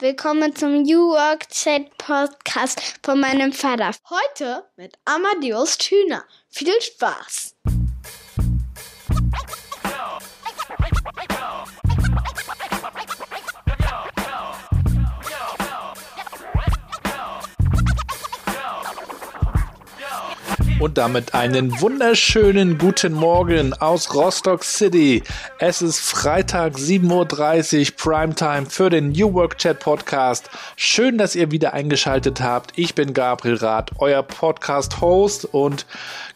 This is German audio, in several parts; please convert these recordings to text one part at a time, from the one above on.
Willkommen zum New Work Chat Podcast von meinem Vater. Heute mit Amadeus Thüner. Viel Spaß! Und damit einen wunderschönen guten Morgen aus Rostock City. Es ist Freitag 7.30 Uhr Primetime für den New Work Chat Podcast. Schön, dass ihr wieder eingeschaltet habt. Ich bin Gabriel Rath, euer Podcast-Host und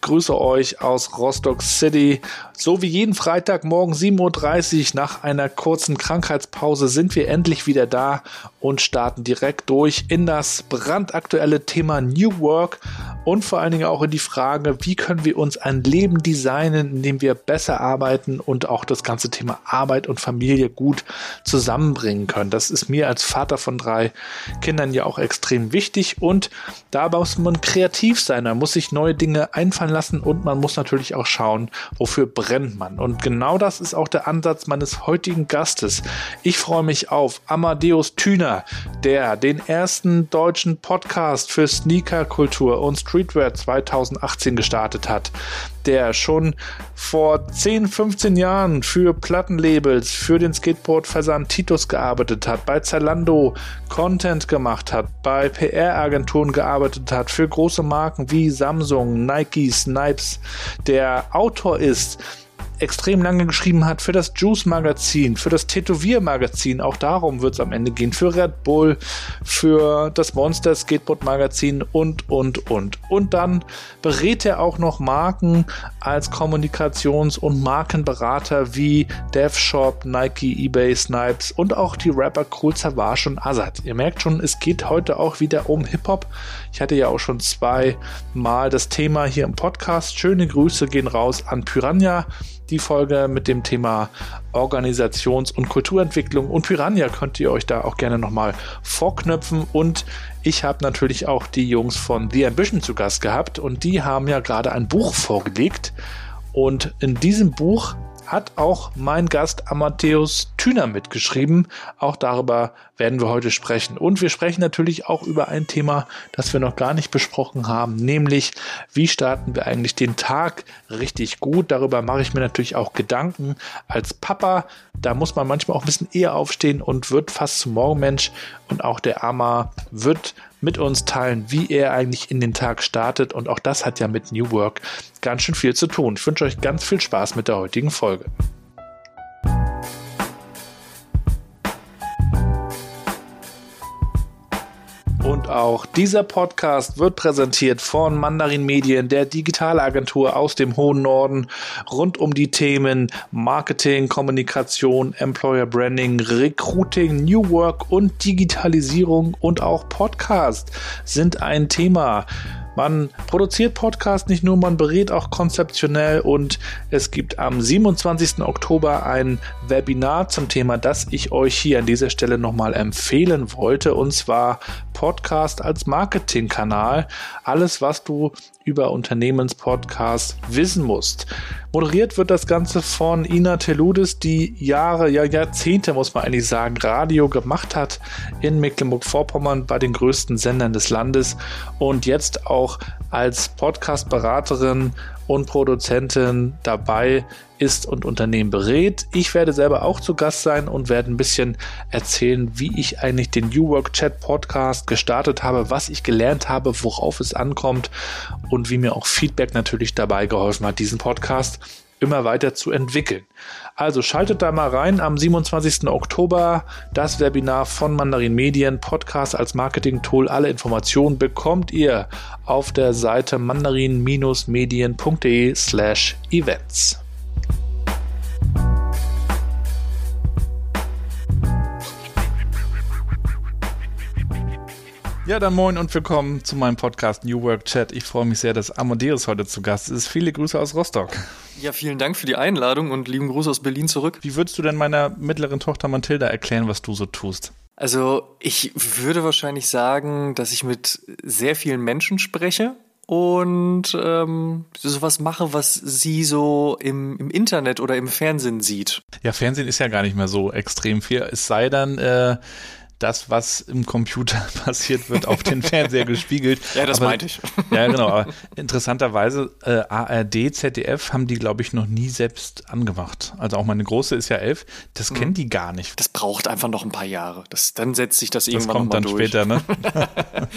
grüße euch aus Rostock City. So wie jeden Freitag morgen 7.30 Uhr nach einer kurzen Krankheitspause sind wir endlich wieder da und starten direkt durch in das brandaktuelle Thema New Work und vor allen Dingen auch in die Frage, wie können wir uns ein Leben designen, in dem wir besser arbeiten und auch das ganze Thema Arbeit und Familie gut zusammenbringen können. Das ist mir als Vater von drei Kindern ja auch extrem wichtig und da muss man kreativ sein, man muss sich neue Dinge einfallen lassen und man muss natürlich auch schauen, wofür brennt man. Und genau das ist auch der Ansatz meines heutigen Gastes. Ich freue mich auf Amadeus Thüner, der den ersten deutschen Podcast für Sneakerkultur und Streetwear 2018 gestartet hat, der schon vor 10, 15 Jahren für Plattenlabels, für den Skateboard-Versand Titus gearbeitet hat, bei Zalando Content gemacht hat, bei PR-Agenturen gearbeitet hat, für große Marken wie Samsung, Nike, Snipes, der Autor ist, extrem lange geschrieben hat für das Juice Magazin, für das Tätowier Magazin, auch darum wird es am Ende gehen, für Red Bull, für das Monster Skateboard Magazin und, und, und. Und dann berät er auch noch Marken als Kommunikations- und Markenberater wie DevShop, Nike, eBay, Snipes und auch die Rapper Cool Savage und Azad. Ihr merkt schon, es geht heute auch wieder um Hip-Hop. Ich hatte ja auch schon zweimal das Thema hier im Podcast. Schöne Grüße gehen raus an Piranha die Folge mit dem Thema Organisations- und Kulturentwicklung. Und Piranha könnt ihr euch da auch gerne nochmal vorknöpfen. Und ich habe natürlich auch die Jungs von The Ambition zu Gast gehabt und die haben ja gerade ein Buch vorgelegt. Und in diesem Buch hat auch mein Gast Amadeus Thüner mitgeschrieben. Auch darüber werden wir heute sprechen. Und wir sprechen natürlich auch über ein Thema, das wir noch gar nicht besprochen haben, nämlich wie starten wir eigentlich den Tag richtig gut. Darüber mache ich mir natürlich auch Gedanken. Als Papa, da muss man manchmal auch ein bisschen eher aufstehen und wird fast zum Morgenmensch. Und auch der Ama wird mit uns teilen, wie er eigentlich in den Tag startet. Und auch das hat ja mit New Work ganz schön viel zu tun. Ich wünsche euch ganz viel Spaß mit der heutigen Folge. Und auch dieser Podcast wird präsentiert von Mandarin Medien, der Digitalagentur aus dem hohen Norden, rund um die Themen Marketing, Kommunikation, Employer Branding, Recruiting, New Work und Digitalisierung und auch Podcast sind ein Thema. Man produziert Podcast nicht nur, man berät auch konzeptionell und es gibt am 27. Oktober ein Webinar zum Thema, das ich euch hier an dieser Stelle nochmal empfehlen wollte und zwar Podcast als Marketingkanal. Alles, was du über Unternehmenspodcasts wissen musst. Moderiert wird das Ganze von Ina Teludis, die Jahre, ja Jahrzehnte muss man eigentlich sagen, Radio gemacht hat in Mecklenburg-Vorpommern bei den größten Sendern des Landes und jetzt auch als Podcast-Beraterin und Produzentin dabei ist und Unternehmen berät. Ich werde selber auch zu Gast sein und werde ein bisschen erzählen, wie ich eigentlich den New Work Chat Podcast gestartet habe, was ich gelernt habe, worauf es ankommt und wie mir auch Feedback natürlich dabei geholfen hat, diesen Podcast immer weiter zu entwickeln. Also schaltet da mal rein am 27. Oktober das Webinar von Mandarin Medien Podcast als Marketing-Tool. Alle Informationen bekommt ihr auf der Seite mandarin-medien.de Ja, dann moin und willkommen zu meinem Podcast New Work Chat. Ich freue mich sehr, dass Amadeus heute zu Gast ist. Viele Grüße aus Rostock. Ja, vielen Dank für die Einladung und lieben Gruß aus Berlin zurück. Wie würdest du denn meiner mittleren Tochter Mathilda erklären, was du so tust? Also, ich würde wahrscheinlich sagen, dass ich mit sehr vielen Menschen spreche und ähm, sowas mache, was sie so im, im Internet oder im Fernsehen sieht. Ja, Fernsehen ist ja gar nicht mehr so extrem viel. Es sei denn, äh, das, was im Computer passiert, wird auf den Fernseher gespiegelt. Ja, das aber, meinte ich. Ja, genau. Aber interessanterweise, äh, ARD, ZDF haben die, glaube ich, noch nie selbst angemacht. Also auch meine Große ist ja elf, das mhm. kennen die gar nicht. Das braucht einfach noch ein paar Jahre. Das, dann setzt sich das irgendwann das kommt dann durch. später, ne?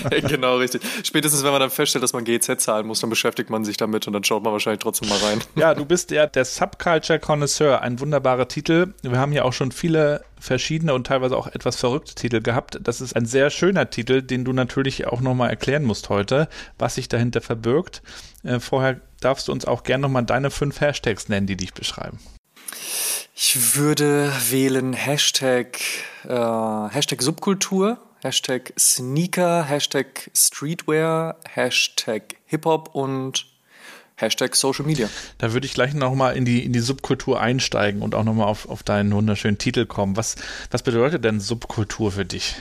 genau, richtig. Spätestens, wenn man dann feststellt, dass man GZ zahlen muss, dann beschäftigt man sich damit und dann schaut man wahrscheinlich trotzdem mal rein. Ja, du bist ja der Subculture Connoisseur, ein wunderbarer Titel. Wir haben ja auch schon viele verschiedene und teilweise auch etwas verrückte Titel gehabt. Das ist ein sehr schöner Titel, den du natürlich auch nochmal erklären musst heute, was sich dahinter verbirgt. Äh, vorher darfst du uns auch gerne nochmal deine fünf Hashtags nennen, die dich beschreiben. Ich würde wählen Hashtag, äh, Hashtag Subkultur, Hashtag Sneaker, Hashtag Streetwear, Hashtag Hip-Hop und Hashtag Social Media. Da würde ich gleich nochmal in die, in die Subkultur einsteigen und auch nochmal auf, auf deinen wunderschönen Titel kommen. Was, was bedeutet denn Subkultur für dich?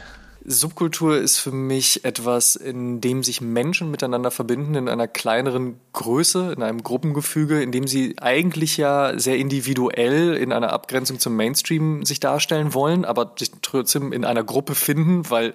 Subkultur ist für mich etwas, in dem sich Menschen miteinander verbinden in einer kleineren Größe, in einem Gruppengefüge, in dem sie eigentlich ja sehr individuell in einer Abgrenzung zum Mainstream sich darstellen wollen, aber sich trotzdem in einer Gruppe finden, weil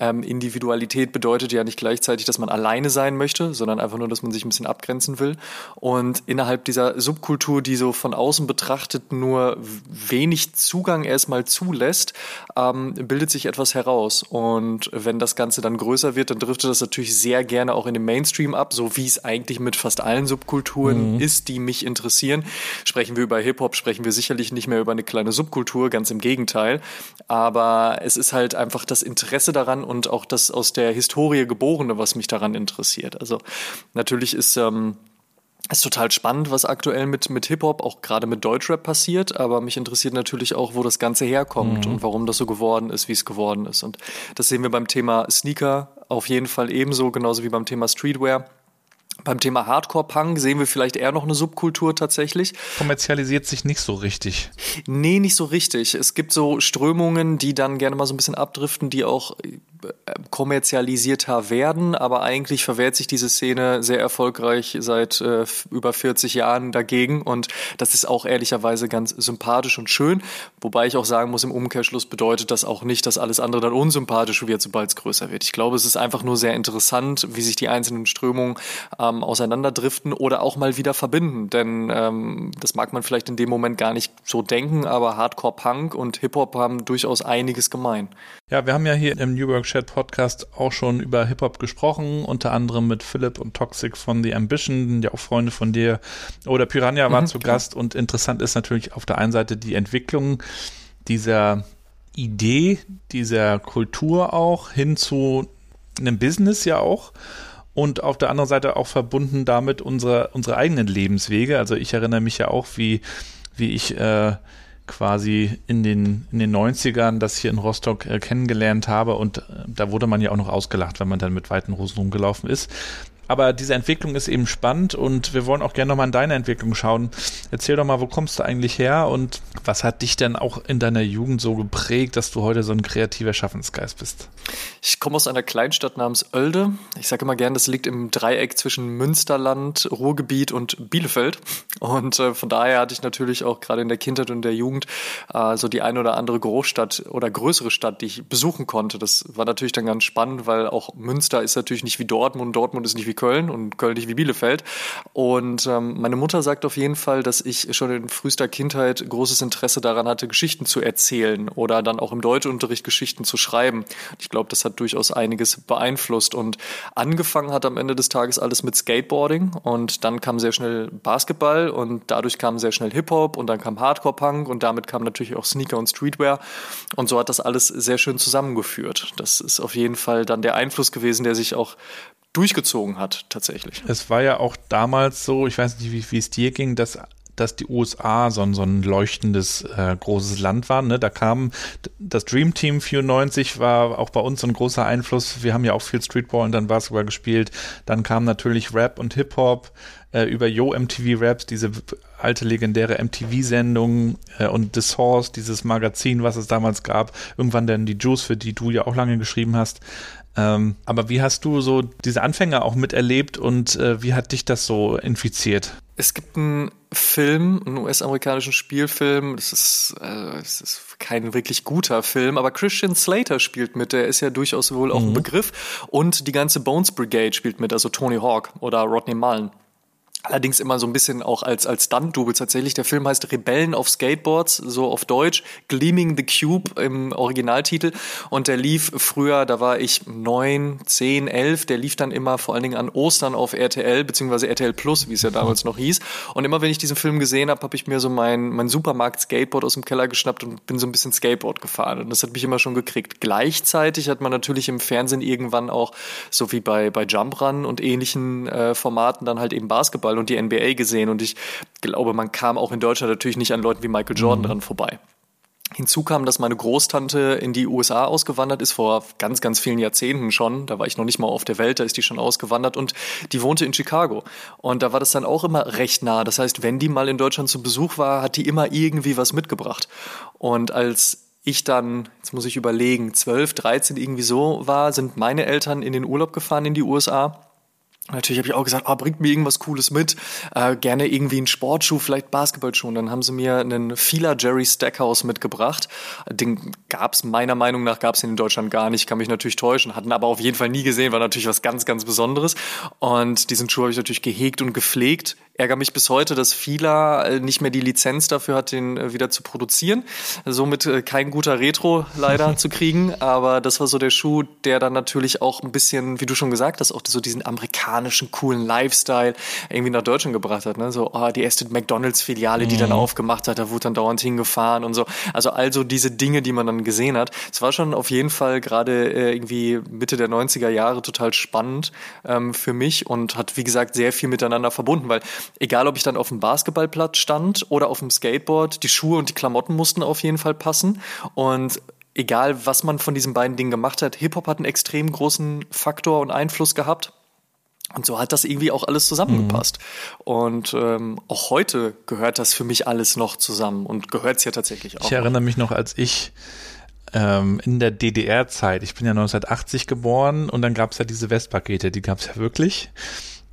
ähm, Individualität bedeutet ja nicht gleichzeitig, dass man alleine sein möchte, sondern einfach nur, dass man sich ein bisschen abgrenzen will. Und innerhalb dieser Subkultur, die so von außen betrachtet nur wenig Zugang erstmal zulässt, ähm, bildet sich etwas heraus. Und wenn das Ganze dann größer wird, dann driftet das natürlich sehr gerne auch in den Mainstream ab, so wie es eigentlich mit fast allen Subkulturen mhm. ist, die mich interessieren. Sprechen wir über Hip-Hop, sprechen wir sicherlich nicht mehr über eine kleine Subkultur, ganz im Gegenteil. Aber es ist halt einfach das Interesse daran und auch das aus der Historie geborene, was mich daran interessiert. Also natürlich ist ähm, ist total spannend, was aktuell mit, mit Hip-Hop, auch gerade mit Deutschrap passiert, aber mich interessiert natürlich auch, wo das Ganze herkommt mhm. und warum das so geworden ist, wie es geworden ist. Und das sehen wir beim Thema Sneaker auf jeden Fall ebenso, genauso wie beim Thema Streetwear. Beim Thema Hardcore-Punk sehen wir vielleicht eher noch eine Subkultur tatsächlich. Kommerzialisiert sich nicht so richtig. Nee, nicht so richtig. Es gibt so Strömungen, die dann gerne mal so ein bisschen abdriften, die auch kommerzialisierter werden, aber eigentlich verwehrt sich diese Szene sehr erfolgreich seit äh, über 40 Jahren dagegen und das ist auch ehrlicherweise ganz sympathisch und schön, wobei ich auch sagen muss, im Umkehrschluss bedeutet das auch nicht, dass alles andere dann unsympathisch wird, sobald es größer wird. Ich glaube, es ist einfach nur sehr interessant, wie sich die einzelnen Strömungen ähm, auseinanderdriften oder auch mal wieder verbinden, denn ähm, das mag man vielleicht in dem Moment gar nicht so denken, aber Hardcore Punk und Hip-Hop haben durchaus einiges gemein. Ja, wir haben ja hier im New Work Chat Podcast auch schon über Hip-Hop gesprochen, unter anderem mit Philipp und Toxic von The Ambition, ja auch Freunde von dir. Oder Piranha war mhm, zu klar. Gast und interessant ist natürlich auf der einen Seite die Entwicklung dieser Idee, dieser Kultur auch hin zu einem Business ja auch und auf der anderen Seite auch verbunden damit unsere, unsere eigenen Lebenswege. Also ich erinnere mich ja auch, wie, wie ich äh, quasi in den, in den 90ern das hier in Rostock äh, kennengelernt habe und äh, da wurde man ja auch noch ausgelacht, wenn man dann mit weiten Hosen rumgelaufen ist. Aber diese Entwicklung ist eben spannend und wir wollen auch gerne nochmal in deine Entwicklung schauen. Erzähl doch mal, wo kommst du eigentlich her und was hat dich denn auch in deiner Jugend so geprägt, dass du heute so ein kreativer Schaffensgeist bist? Ich komme aus einer Kleinstadt namens Oelde. Ich sage immer gern, das liegt im Dreieck zwischen Münsterland, Ruhrgebiet und Bielefeld. Und äh, von daher hatte ich natürlich auch gerade in der Kindheit und der Jugend äh, so die eine oder andere Großstadt oder größere Stadt, die ich besuchen konnte. Das war natürlich dann ganz spannend, weil auch Münster ist natürlich nicht wie Dortmund, Dortmund ist nicht wie Köln und Köln nicht wie Bielefeld. Und ähm, meine Mutter sagt auf jeden Fall, dass ich schon in frühester Kindheit großes Interesse daran hatte, Geschichten zu erzählen oder dann auch im Deutschunterricht Geschichten zu schreiben. Ich glaube, das hat durchaus einiges beeinflusst. Und angefangen hat am Ende des Tages alles mit Skateboarding und dann kam sehr schnell Basketball und dadurch kam sehr schnell Hip-Hop und dann kam Hardcore-Punk und damit kam natürlich auch Sneaker und Streetwear. Und so hat das alles sehr schön zusammengeführt. Das ist auf jeden Fall dann der Einfluss gewesen, der sich auch durchgezogen hat, tatsächlich. Es war ja auch damals so, ich weiß nicht, wie, wie es dir ging, dass dass die USA so ein, so ein leuchtendes äh, großes Land waren. Ne? Da kam das Dream Team 94 war auch bei uns so ein großer Einfluss. Wir haben ja auch viel Streetball und dann Basketball gespielt. Dann kam natürlich Rap und Hip Hop äh, über Yo MTV Raps, diese alte legendäre MTV-Sendung äh, und The Source, dieses Magazin, was es damals gab. Irgendwann dann die Juice, für die du ja auch lange geschrieben hast. Ähm, aber wie hast du so diese Anfänge auch miterlebt und äh, wie hat dich das so infiziert? Es gibt einen Film, einen US-amerikanischen Spielfilm. Das ist, äh, das ist kein wirklich guter Film, aber Christian Slater spielt mit. Der ist ja durchaus wohl auch mhm. ein Begriff. Und die ganze Bones Brigade spielt mit, also Tony Hawk oder Rodney Mullen. Allerdings immer so ein bisschen auch als, als Stunt-Double tatsächlich. Der Film heißt Rebellen auf Skateboards, so auf Deutsch. Gleaming the Cube im Originaltitel. Und der lief früher, da war ich neun, zehn, elf. Der lief dann immer vor allen Dingen an Ostern auf RTL, beziehungsweise RTL Plus, wie es ja damals noch hieß. Und immer wenn ich diesen Film gesehen habe, habe ich mir so mein, mein Supermarkt-Skateboard aus dem Keller geschnappt und bin so ein bisschen Skateboard gefahren. Und das hat mich immer schon gekriegt. Gleichzeitig hat man natürlich im Fernsehen irgendwann auch, so wie bei, bei Jump Run und ähnlichen äh, Formaten, dann halt eben Basketball Basketball und die NBA gesehen und ich glaube, man kam auch in Deutschland natürlich nicht an Leuten wie Michael Jordan mhm. dran vorbei. Hinzu kam, dass meine Großtante in die USA ausgewandert ist, vor ganz, ganz vielen Jahrzehnten schon. Da war ich noch nicht mal auf der Welt, da ist die schon ausgewandert und die wohnte in Chicago. Und da war das dann auch immer recht nah. Das heißt, wenn die mal in Deutschland zu Besuch war, hat die immer irgendwie was mitgebracht. Und als ich dann, jetzt muss ich überlegen, 12, 13 irgendwie so war, sind meine Eltern in den Urlaub gefahren in die USA Natürlich habe ich auch gesagt, oh, bringt mir irgendwas Cooles mit. Äh, gerne irgendwie einen Sportschuh, vielleicht Basketballschuh. Und dann haben sie mir einen Fila Jerry Stackhouse mitgebracht. Den gab es meiner Meinung nach gab es in Deutschland gar nicht. Kann mich natürlich täuschen. Hatten aber auf jeden Fall nie gesehen. War natürlich was ganz, ganz Besonderes. Und diesen Schuh habe ich natürlich gehegt und gepflegt ärgere mich bis heute, dass Fila äh, nicht mehr die Lizenz dafür hat, den äh, wieder zu produzieren. Somit äh, kein guter Retro leider zu kriegen. Aber das war so der Schuh, der dann natürlich auch ein bisschen, wie du schon gesagt hast, auch so diesen amerikanischen coolen Lifestyle irgendwie nach Deutschland gebracht hat. Ne? So oh, die erste McDonalds-Filiale, die mhm. dann aufgemacht hat, da wurde dann dauernd hingefahren und so. Also also diese Dinge, die man dann gesehen hat. Es war schon auf jeden Fall gerade äh, irgendwie Mitte der 90er Jahre total spannend ähm, für mich und hat, wie gesagt, sehr viel miteinander verbunden, weil egal ob ich dann auf dem Basketballplatz stand oder auf dem Skateboard, die Schuhe und die Klamotten mussten auf jeden Fall passen. Und egal was man von diesen beiden Dingen gemacht hat, Hip-Hop hat einen extrem großen Faktor und Einfluss gehabt. Und so hat das irgendwie auch alles zusammengepasst. Mhm. Und ähm, auch heute gehört das für mich alles noch zusammen und gehört es ja tatsächlich auch. Ich erinnere mich noch, als ich ähm, in der DDR-Zeit, ich bin ja 1980 geboren und dann gab es ja diese Westpakete, die gab es ja wirklich.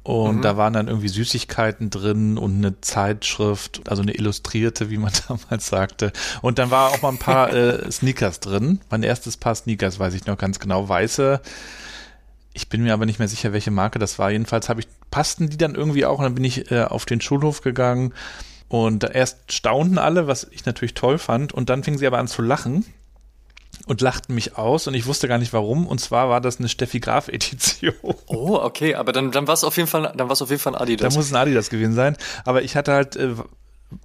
Und mhm. da waren dann irgendwie Süßigkeiten drin und eine Zeitschrift, also eine illustrierte, wie man damals sagte. Und dann war auch mal ein paar äh, Sneakers drin. Mein erstes Paar Sneakers, weiß ich noch ganz genau, weiße. Ich bin mir aber nicht mehr sicher, welche Marke das war. Jedenfalls habe ich, passten die dann irgendwie auch und dann bin ich äh, auf den Schulhof gegangen und erst staunten alle, was ich natürlich toll fand. Und dann fingen sie aber an zu lachen und lachten mich aus und ich wusste gar nicht warum. Und zwar war das eine Steffi Graf Edition. Oh, okay, aber dann, dann war es auf jeden Fall, dann war es auf jeden Fall ein Adidas. Da muss ein Adidas gewesen sein. Aber ich hatte halt äh,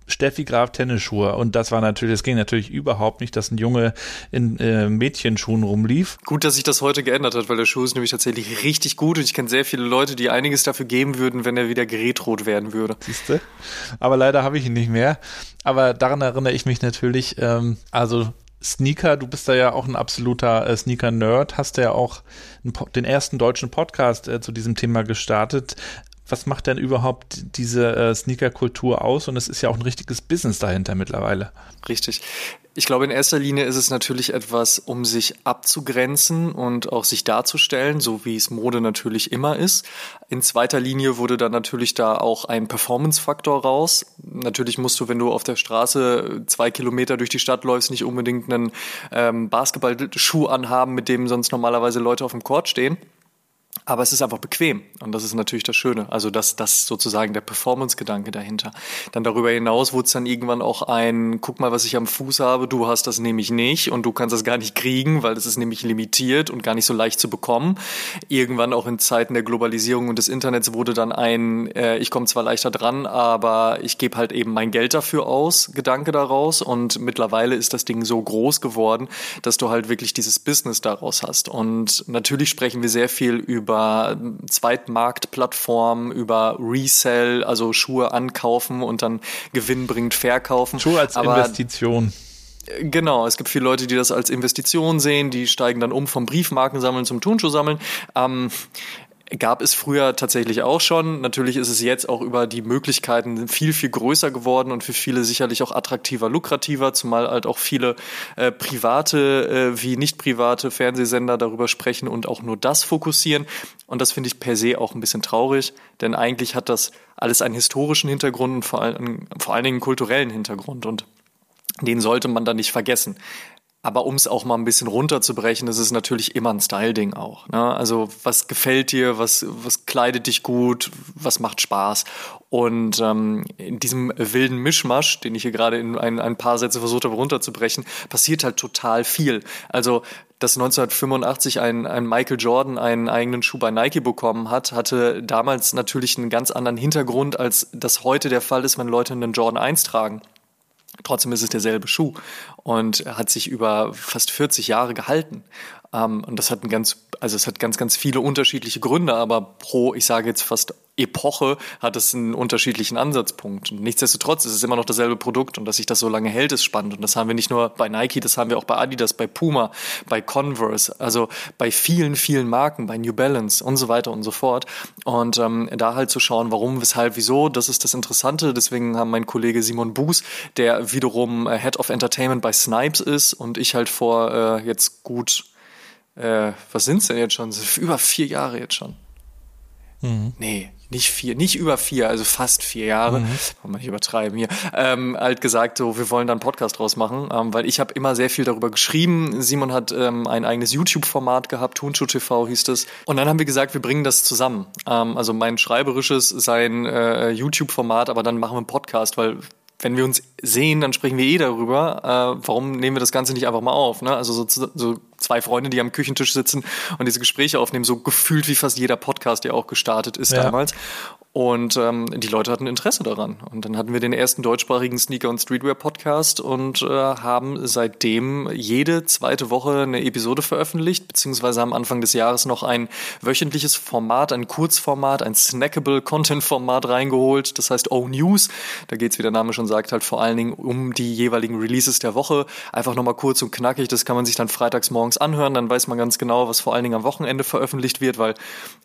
Steffi Graf Tennisschuhe und das war natürlich, es ging natürlich überhaupt nicht, dass ein Junge in äh, Mädchenschuhen rumlief. Gut, dass sich das heute geändert hat, weil der Schuh ist nämlich tatsächlich richtig gut und ich kenne sehr viele Leute, die einiges dafür geben würden, wenn er wieder gerätrot werden würde. Siehste? Aber leider habe ich ihn nicht mehr. Aber daran erinnere ich mich natürlich, ähm, also Sneaker, du bist da ja auch ein absoluter äh, Sneaker-Nerd, hast ja auch den ersten deutschen Podcast äh, zu diesem Thema gestartet. Was macht denn überhaupt diese äh, Sneaker-Kultur aus? Und es ist ja auch ein richtiges Business dahinter mittlerweile. Richtig. Ich glaube, in erster Linie ist es natürlich etwas, um sich abzugrenzen und auch sich darzustellen, so wie es Mode natürlich immer ist. In zweiter Linie wurde dann natürlich da auch ein Performance-Faktor raus. Natürlich musst du, wenn du auf der Straße zwei Kilometer durch die Stadt läufst, nicht unbedingt einen ähm, Basketballschuh anhaben, mit dem sonst normalerweise Leute auf dem Court stehen. Aber es ist einfach bequem und das ist natürlich das Schöne. Also das, das sozusagen der Performance-Gedanke dahinter. Dann darüber hinaus wurde es dann irgendwann auch ein, guck mal, was ich am Fuß habe, du hast das nämlich nicht und du kannst das gar nicht kriegen, weil das ist nämlich limitiert und gar nicht so leicht zu bekommen. Irgendwann auch in Zeiten der Globalisierung und des Internets wurde dann ein, äh, ich komme zwar leichter dran, aber ich gebe halt eben mein Geld dafür aus, Gedanke daraus und mittlerweile ist das Ding so groß geworden, dass du halt wirklich dieses Business daraus hast. Und natürlich sprechen wir sehr viel über über Zweitmarktplattformen, über Resell, also Schuhe ankaufen und dann gewinnbringend verkaufen. Schuhe als Aber Investition. Genau, es gibt viele Leute, die das als Investition sehen, die steigen dann um vom Briefmarkensammeln zum Turnschuhsammeln. Ähm, gab es früher tatsächlich auch schon. Natürlich ist es jetzt auch über die Möglichkeiten viel, viel größer geworden und für viele sicherlich auch attraktiver, lukrativer, zumal halt auch viele äh, private äh, wie nicht private Fernsehsender darüber sprechen und auch nur das fokussieren. Und das finde ich per se auch ein bisschen traurig, denn eigentlich hat das alles einen historischen Hintergrund und vor, allen, vor allen Dingen einen kulturellen Hintergrund und den sollte man dann nicht vergessen. Aber um es auch mal ein bisschen runterzubrechen, das ist natürlich immer ein Style-Ding auch. Ne? Also was gefällt dir, was, was kleidet dich gut, was macht Spaß? Und ähm, in diesem wilden Mischmasch, den ich hier gerade in ein, ein paar Sätze versucht habe runterzubrechen, passiert halt total viel. Also dass 1985 ein, ein Michael Jordan einen eigenen Schuh bei Nike bekommen hat, hatte damals natürlich einen ganz anderen Hintergrund, als das heute der Fall ist, wenn Leute einen Jordan 1 tragen. Trotzdem ist es derselbe Schuh und hat sich über fast 40 Jahre gehalten. Ähm, und das hat ein ganz, also es hat ganz, ganz viele unterschiedliche Gründe, aber pro, ich sage jetzt fast Epoche hat es einen unterschiedlichen Ansatzpunkt. Und nichtsdestotrotz ist es immer noch dasselbe Produkt und dass sich das so lange hält, ist spannend. Und das haben wir nicht nur bei Nike, das haben wir auch bei Adidas, bei Puma, bei Converse, also bei vielen, vielen Marken, bei New Balance und so weiter und so fort. Und ähm, da halt zu schauen, warum, weshalb, wieso, das ist das Interessante. Deswegen haben mein Kollege Simon Buß, der wiederum äh, Head of Entertainment bei Snipes ist und ich halt vor äh, jetzt gut, äh, was sind's denn jetzt schon? Über vier Jahre jetzt schon. Mhm. Nee, nicht vier, nicht über vier, also fast vier Jahre, mhm. mal nicht übertreiben hier, ähm, halt gesagt, so, wir wollen da einen Podcast draus machen, ähm, weil ich habe immer sehr viel darüber geschrieben. Simon hat ähm, ein eigenes YouTube-Format gehabt, Turnschuh TV hieß es. Und dann haben wir gesagt, wir bringen das zusammen. Ähm, also mein schreiberisches, sein äh, YouTube-Format, aber dann machen wir einen Podcast, weil wenn wir uns sehen, dann sprechen wir eh darüber. Äh, warum nehmen wir das Ganze nicht einfach mal auf? Ne? Also so, so zwei Freunde, die am Küchentisch sitzen und diese Gespräche aufnehmen, so gefühlt wie fast jeder Podcast, der auch gestartet ist ja. damals. Und ähm, die Leute hatten Interesse daran. Und dann hatten wir den ersten deutschsprachigen Sneaker- und Streetwear-Podcast und äh, haben seitdem jede zweite Woche eine Episode veröffentlicht, beziehungsweise am Anfang des Jahres noch ein wöchentliches Format, ein Kurzformat, ein snackable Content-Format reingeholt. Das heißt O-News. Da geht's, wie der Name schon sagt, halt vor allen Dingen um die jeweiligen Releases der Woche. Einfach nochmal kurz und knackig. Das kann man sich dann freitags morgens anhören. Dann weiß man ganz genau, was vor allen Dingen am Wochenende veröffentlicht wird, weil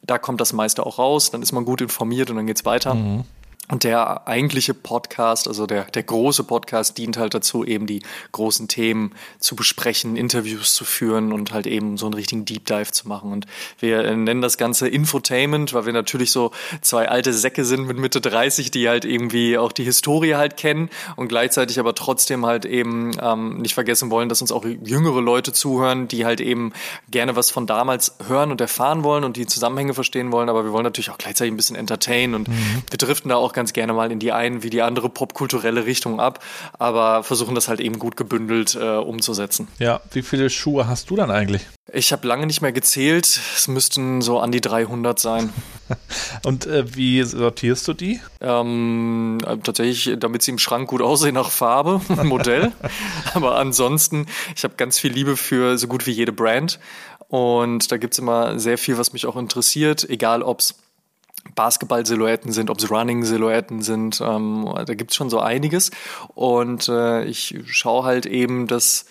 da kommt das meiste auch raus. Dann ist man gut informiert und dann geht's weiter. Mhm. Und der eigentliche Podcast, also der, der große Podcast, dient halt dazu, eben die großen Themen zu besprechen, Interviews zu führen und halt eben so einen richtigen Deep Dive zu machen. Und wir nennen das Ganze Infotainment, weil wir natürlich so zwei alte Säcke sind mit Mitte 30, die halt irgendwie auch die Historie halt kennen und gleichzeitig aber trotzdem halt eben ähm, nicht vergessen wollen, dass uns auch jüngere Leute zuhören, die halt eben gerne was von damals hören und erfahren wollen und die Zusammenhänge verstehen wollen. Aber wir wollen natürlich auch gleichzeitig ein bisschen entertainen und mhm. wir driften da auch ganz gerne mal in die einen wie die andere popkulturelle Richtung ab, aber versuchen das halt eben gut gebündelt äh, umzusetzen. Ja, wie viele Schuhe hast du dann eigentlich? Ich habe lange nicht mehr gezählt. Es müssten so an die 300 sein. Und äh, wie sortierst du die? Ähm, tatsächlich, damit sie im Schrank gut aussehen nach Farbe, Modell. Aber ansonsten, ich habe ganz viel Liebe für so gut wie jede Brand. Und da gibt es immer sehr viel, was mich auch interessiert, egal ob es Basketball-Silhouetten sind, ob es Running-Silhouetten sind. Ähm, da gibt's schon so einiges. Und äh, ich schaue halt eben, dass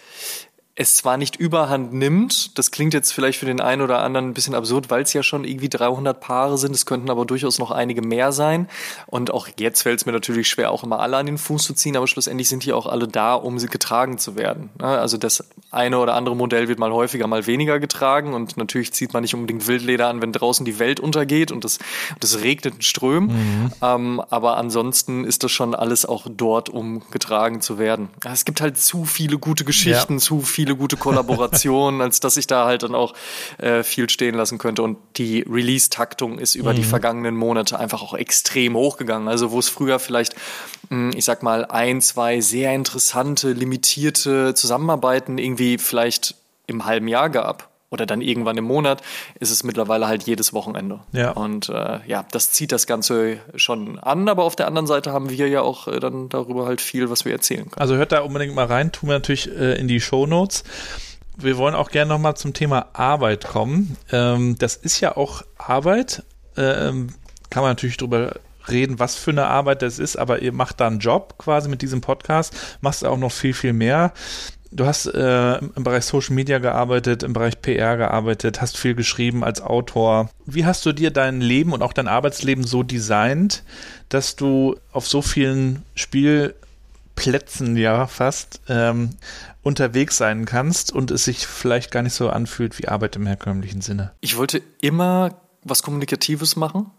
es zwar nicht überhand nimmt, das klingt jetzt vielleicht für den einen oder anderen ein bisschen absurd, weil es ja schon irgendwie 300 Paare sind, es könnten aber durchaus noch einige mehr sein. Und auch jetzt fällt es mir natürlich schwer, auch immer alle an den Fuß zu ziehen, aber schlussendlich sind die auch alle da, um sie getragen zu werden. Also das eine oder andere Modell wird mal häufiger, mal weniger getragen und natürlich zieht man nicht unbedingt Wildleder an, wenn draußen die Welt untergeht und das, das regnet in Strömen. Mhm. Ähm, aber ansonsten ist das schon alles auch dort, um getragen zu werden. Es gibt halt zu viele gute Geschichten, ja. zu viele viele gute Kollaborationen, als dass ich da halt dann auch äh, viel stehen lassen könnte. Und die Release-Taktung ist über mhm. die vergangenen Monate einfach auch extrem hochgegangen. Also wo es früher vielleicht, mh, hm, ich sag mal, ein, zwei sehr interessante, limitierte Zusammenarbeiten irgendwie vielleicht im halben Jahr gab oder dann irgendwann im Monat, ist es mittlerweile halt jedes Wochenende. Ja. Und äh, ja, das zieht das Ganze schon an, aber auf der anderen Seite haben wir ja auch äh, dann darüber halt viel, was wir erzählen können. Also hört da unbedingt mal rein, tun wir natürlich äh, in die Show Notes. Wir wollen auch gerne nochmal zum Thema Arbeit kommen. Ähm, das ist ja auch Arbeit. Ähm, kann man natürlich drüber reden, was für eine Arbeit das ist, aber ihr macht da einen Job quasi mit diesem Podcast, machst auch noch viel, viel mehr. Du hast äh, im Bereich Social Media gearbeitet, im Bereich PR gearbeitet, hast viel geschrieben als Autor. Wie hast du dir dein Leben und auch dein Arbeitsleben so designt, dass du auf so vielen Spielplätzen ja fast ähm, unterwegs sein kannst und es sich vielleicht gar nicht so anfühlt wie Arbeit im herkömmlichen Sinne? Ich wollte immer was Kommunikatives machen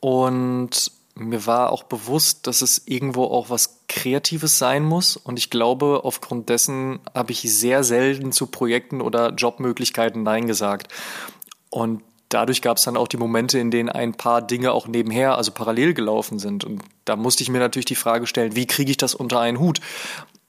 und mir war auch bewusst, dass es irgendwo auch was Kreatives sein muss. Und ich glaube, aufgrund dessen habe ich sehr selten zu Projekten oder Jobmöglichkeiten Nein gesagt. Und dadurch gab es dann auch die Momente, in denen ein paar Dinge auch nebenher, also parallel gelaufen sind. Und da musste ich mir natürlich die Frage stellen, wie kriege ich das unter einen Hut?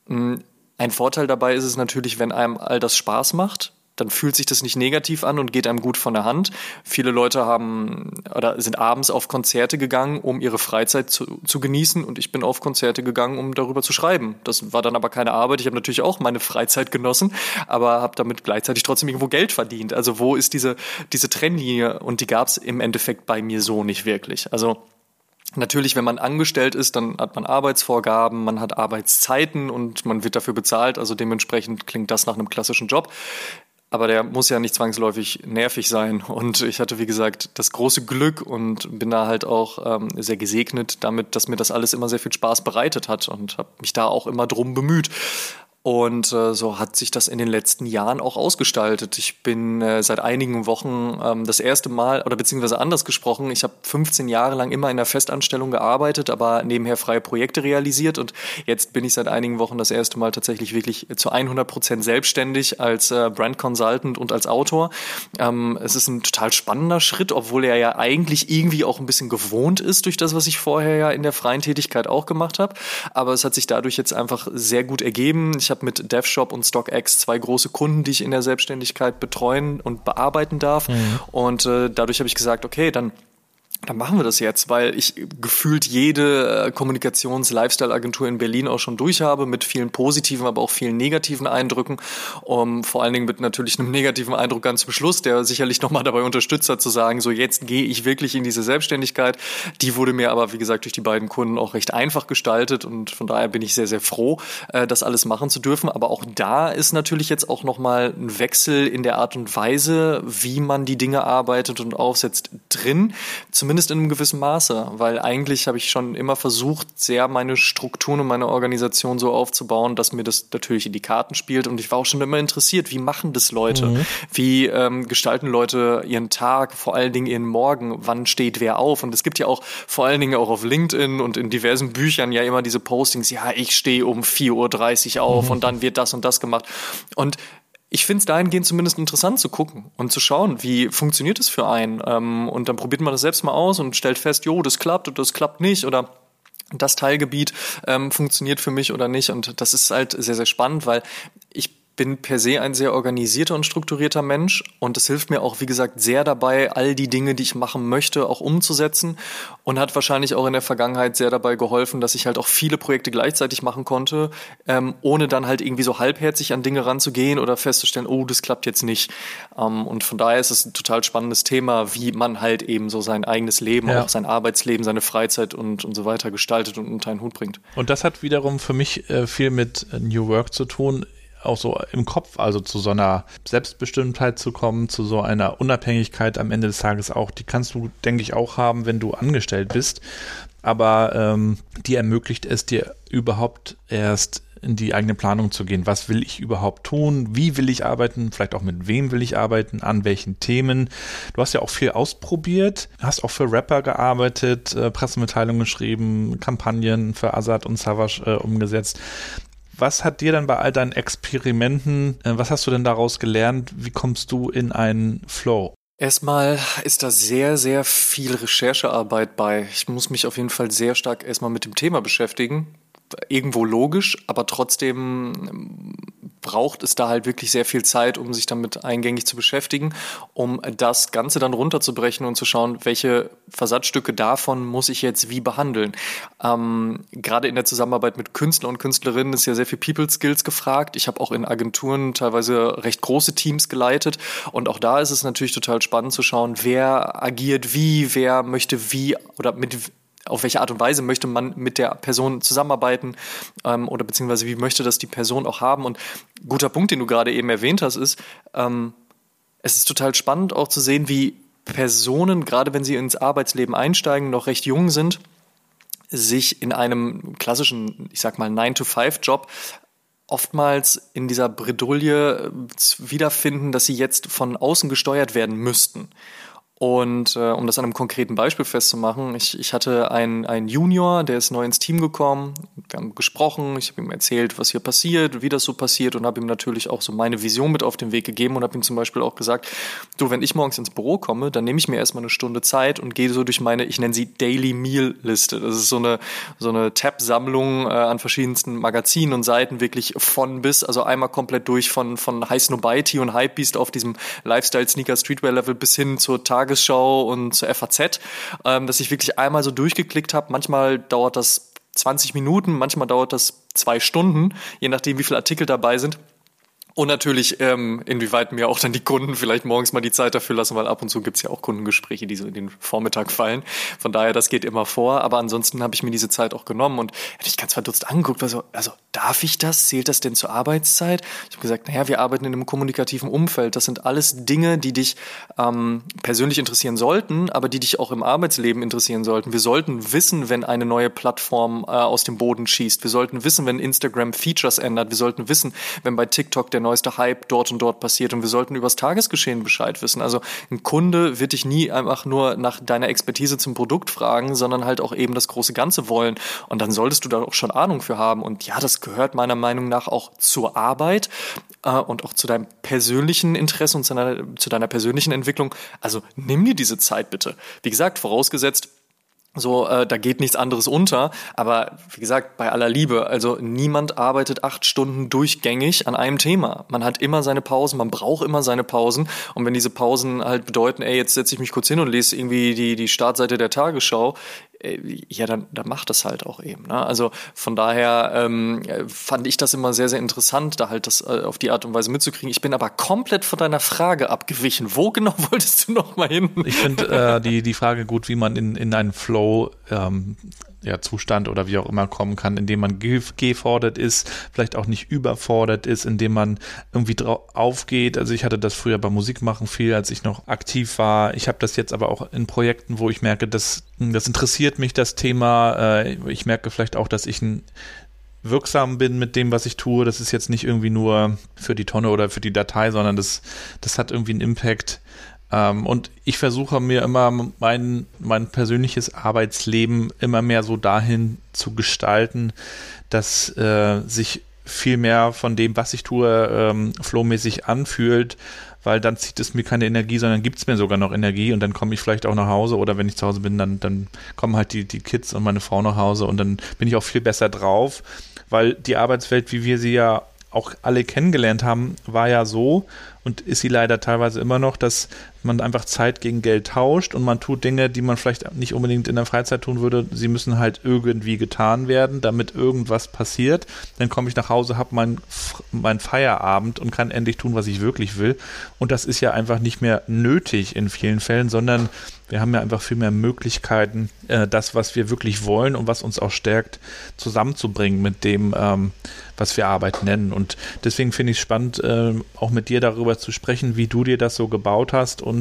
Hm, ein Vorteil dabei ist es natürlich, wenn einem all das Spaß macht, dann fühlt sich das nicht negativ an und geht einem gut von der Hand. Viele Leute haben oder sind abends auf Konzerte gegangen, um ihre Freizeit zu, zu genießen und ich bin auf Konzerte gegangen, um darüber zu schreiben. Das war dann aber keine Arbeit. Ich habe natürlich auch meine Freizeit genossen, aber habe damit gleichzeitig trotzdem irgendwo Geld verdient. Also wo ist diese, diese Trennlinie? Und die gab es im Endeffekt bei mir so nicht wirklich. Also Natürlich, wenn man angestellt ist, dann hat man Arbeitsvorgaben, man hat Arbeitszeiten und man wird dafür bezahlt. Also dementsprechend klingt das nach einem klassischen Job. Aber der muss ja nicht zwangsläufig nervig sein. Und ich hatte, wie gesagt, das große Glück und bin da halt auch ähm, sehr gesegnet damit, dass mir das alles immer sehr viel Spaß bereitet hat und habe mich da auch immer drum bemüht. Und äh, so hat sich das in den letzten Jahren auch ausgestaltet. Ich bin äh, seit einigen Wochen ähm, das erste Mal, oder beziehungsweise anders gesprochen, ich habe 15 Jahre lang immer in der Festanstellung gearbeitet, aber nebenher freie Projekte realisiert. Und jetzt bin ich seit einigen Wochen das erste Mal tatsächlich wirklich zu 100 Prozent selbstständig als äh, Brand Consultant und als Autor. Ähm, es ist ein total spannender Schritt, obwohl er ja eigentlich irgendwie auch ein bisschen gewohnt ist durch das, was ich vorher ja in der freien Tätigkeit auch gemacht habe. Aber es hat sich dadurch jetzt einfach sehr gut ergeben. Ich mit DevShop und StockX zwei große Kunden, die ich in der Selbstständigkeit betreuen und bearbeiten darf. Mhm. Und äh, dadurch habe ich gesagt, okay, dann dann machen wir das jetzt, weil ich gefühlt jede äh, Kommunikations-Lifestyle-Agentur in Berlin auch schon durch habe, mit vielen positiven, aber auch vielen negativen Eindrücken. Um, vor allen Dingen mit natürlich einem negativen Eindruck ganz zum Schluss, der sicherlich nochmal dabei unterstützt hat, zu sagen, so jetzt gehe ich wirklich in diese Selbstständigkeit. Die wurde mir aber, wie gesagt, durch die beiden Kunden auch recht einfach gestaltet und von daher bin ich sehr, sehr froh, äh, das alles machen zu dürfen. Aber auch da ist natürlich jetzt auch nochmal ein Wechsel in der Art und Weise, wie man die Dinge arbeitet und aufsetzt drin. Zum Zumindest in einem gewissen Maße, weil eigentlich habe ich schon immer versucht, sehr meine Strukturen und meine Organisation so aufzubauen, dass mir das natürlich in die Karten spielt. Und ich war auch schon immer interessiert, wie machen das Leute? Mhm. Wie ähm, gestalten Leute ihren Tag, vor allen Dingen ihren Morgen? Wann steht wer auf? Und es gibt ja auch vor allen Dingen auch auf LinkedIn und in diversen Büchern ja immer diese Postings, ja, ich stehe um 4.30 Uhr auf mhm. und dann wird das und das gemacht. Und ich finde es dahingehend zumindest interessant zu gucken und zu schauen, wie funktioniert es für einen. Ähm, und dann probiert man das selbst mal aus und stellt fest, jo, das klappt oder das klappt nicht oder das Teilgebiet ähm, funktioniert für mich oder nicht. Und das ist halt sehr, sehr spannend, weil ich bin per se ein sehr organisierter und strukturierter Mensch und es hilft mir auch, wie gesagt, sehr dabei, all die Dinge, die ich machen möchte, auch umzusetzen und hat wahrscheinlich auch in der Vergangenheit sehr dabei geholfen, dass ich halt auch viele Projekte gleichzeitig machen konnte, ähm, ohne dann halt irgendwie so halbherzig an Dinge ranzugehen oder festzustellen, oh, das klappt jetzt nicht. Ähm, und von daher ist es ein total spannendes Thema, wie man halt eben so sein eigenes Leben, ja. auch sein Arbeitsleben, seine Freizeit und, und so weiter gestaltet und unter einen Hut bringt. Und das hat wiederum für mich äh, viel mit New Work zu tun auch so im Kopf, also zu so einer Selbstbestimmtheit zu kommen, zu so einer Unabhängigkeit am Ende des Tages auch, die kannst du, denke ich, auch haben, wenn du angestellt bist. Aber ähm, die ermöglicht es dir überhaupt erst in die eigene Planung zu gehen. Was will ich überhaupt tun? Wie will ich arbeiten? Vielleicht auch mit wem will ich arbeiten? An welchen Themen? Du hast ja auch viel ausprobiert, hast auch für Rapper gearbeitet, äh, Pressemitteilungen geschrieben, Kampagnen für Azad und Savage äh, umgesetzt. Was hat dir dann bei all deinen Experimenten, äh, was hast du denn daraus gelernt? Wie kommst du in einen Flow? Erstmal ist da sehr, sehr viel Recherchearbeit bei. Ich muss mich auf jeden Fall sehr stark erstmal mit dem Thema beschäftigen. Irgendwo logisch, aber trotzdem braucht es da halt wirklich sehr viel Zeit, um sich damit eingängig zu beschäftigen, um das Ganze dann runterzubrechen und zu schauen, welche Versatzstücke davon muss ich jetzt wie behandeln. Ähm, gerade in der Zusammenarbeit mit Künstlern und Künstlerinnen ist ja sehr viel People Skills gefragt. Ich habe auch in Agenturen teilweise recht große Teams geleitet und auch da ist es natürlich total spannend zu schauen, wer agiert wie, wer möchte wie oder mit auf welche Art und Weise möchte man mit der Person zusammenarbeiten ähm, oder beziehungsweise wie möchte das die Person auch haben. Und guter Punkt, den du gerade eben erwähnt hast, ist, ähm, es ist total spannend auch zu sehen, wie Personen, gerade wenn sie ins Arbeitsleben einsteigen, noch recht jung sind, sich in einem klassischen, ich sag mal, 9-to-5-Job oftmals in dieser Bredouille wiederfinden, dass sie jetzt von außen gesteuert werden müssten. Und äh, um das an einem konkreten Beispiel festzumachen, ich, ich hatte einen, einen Junior, der ist neu ins Team gekommen. Wir haben gesprochen, ich habe ihm erzählt, was hier passiert, wie das so passiert und habe ihm natürlich auch so meine Vision mit auf den Weg gegeben und habe ihm zum Beispiel auch gesagt, du, wenn ich morgens ins Büro komme, dann nehme ich mir erstmal eine Stunde Zeit und gehe so durch meine, ich nenne sie Daily Meal Liste. Das ist so eine, so eine Tab-Sammlung äh, an verschiedensten Magazinen und Seiten, wirklich von bis, also einmal komplett durch von, von High Snobiety und Hypebeast auf diesem Lifestyle-Sneaker-Streetwear-Level bis hin zur Tag Tagesschau und zur FAZ, ähm, dass ich wirklich einmal so durchgeklickt habe. Manchmal dauert das 20 Minuten, manchmal dauert das zwei Stunden, je nachdem, wie viele Artikel dabei sind. Und natürlich, ähm, inwieweit mir auch dann die Kunden vielleicht morgens mal die Zeit dafür lassen, weil ab und zu gibt's ja auch Kundengespräche, die so in den Vormittag fallen. Von daher, das geht immer vor. Aber ansonsten habe ich mir diese Zeit auch genommen und hätte ich ganz verdutzt angeguckt, also, also darf ich das? Zählt das denn zur Arbeitszeit? Ich habe gesagt, naja, wir arbeiten in einem kommunikativen Umfeld. Das sind alles Dinge, die dich ähm, persönlich interessieren sollten, aber die dich auch im Arbeitsleben interessieren sollten. Wir sollten wissen, wenn eine neue Plattform äh, aus dem Boden schießt. Wir sollten wissen, wenn Instagram Features ändert. Wir sollten wissen, wenn bei TikTok der neueste Hype dort und dort passiert und wir sollten übers Tagesgeschehen Bescheid wissen. Also ein Kunde wird dich nie einfach nur nach deiner Expertise zum Produkt fragen, sondern halt auch eben das große Ganze wollen. Und dann solltest du da auch schon Ahnung für haben. Und ja, das gehört meiner Meinung nach auch zur Arbeit äh, und auch zu deinem persönlichen Interesse und zu deiner, zu deiner persönlichen Entwicklung. Also nimm dir diese Zeit bitte. Wie gesagt, vorausgesetzt, so, äh, da geht nichts anderes unter. Aber wie gesagt, bei aller Liebe, also niemand arbeitet acht Stunden durchgängig an einem Thema. Man hat immer seine Pausen, man braucht immer seine Pausen. Und wenn diese Pausen halt bedeuten, ey, jetzt setze ich mich kurz hin und lese irgendwie die, die Startseite der Tagesschau, ja, dann, dann macht das halt auch eben. Ne? Also von daher ähm, fand ich das immer sehr, sehr interessant, da halt das äh, auf die Art und Weise mitzukriegen. Ich bin aber komplett von deiner Frage abgewichen. Wo genau wolltest du noch mal hin? Ich finde äh, die, die Frage gut, wie man in, in einen Flow ähm, ja, Zustand oder wie auch immer kommen kann, indem man gefordert ist, vielleicht auch nicht überfordert ist, indem man irgendwie drauf aufgeht. Also ich hatte das früher beim Musikmachen viel, als ich noch aktiv war. Ich habe das jetzt aber auch in Projekten, wo ich merke, dass das interessiert mich, das Thema. Äh, ich merke vielleicht auch, dass ich ein wirksam bin mit dem, was ich tue. Das ist jetzt nicht irgendwie nur für die Tonne oder für die Datei, sondern das, das hat irgendwie einen Impact ähm, und ich versuche mir immer mein, mein persönliches Arbeitsleben immer mehr so dahin zu gestalten, dass äh, sich viel mehr von dem, was ich tue, ähm, flowmäßig anfühlt, weil dann zieht es mir keine Energie, sondern gibt es mir sogar noch Energie und dann komme ich vielleicht auch nach Hause oder wenn ich zu Hause bin, dann, dann kommen halt die, die Kids und meine Frau nach Hause und dann bin ich auch viel besser drauf, weil die Arbeitswelt, wie wir sie ja auch alle kennengelernt haben, war ja so und ist sie leider teilweise immer noch, dass man einfach Zeit gegen Geld tauscht und man tut Dinge, die man vielleicht nicht unbedingt in der Freizeit tun würde. Sie müssen halt irgendwie getan werden, damit irgendwas passiert. Dann komme ich nach Hause, habe meinen mein Feierabend und kann endlich tun, was ich wirklich will. Und das ist ja einfach nicht mehr nötig in vielen Fällen, sondern wir haben ja einfach viel mehr Möglichkeiten, äh, das, was wir wirklich wollen und was uns auch stärkt, zusammenzubringen mit dem, ähm, was wir Arbeit nennen. Und deswegen finde ich es spannend, äh, auch mit dir darüber zu sprechen, wie du dir das so gebaut hast und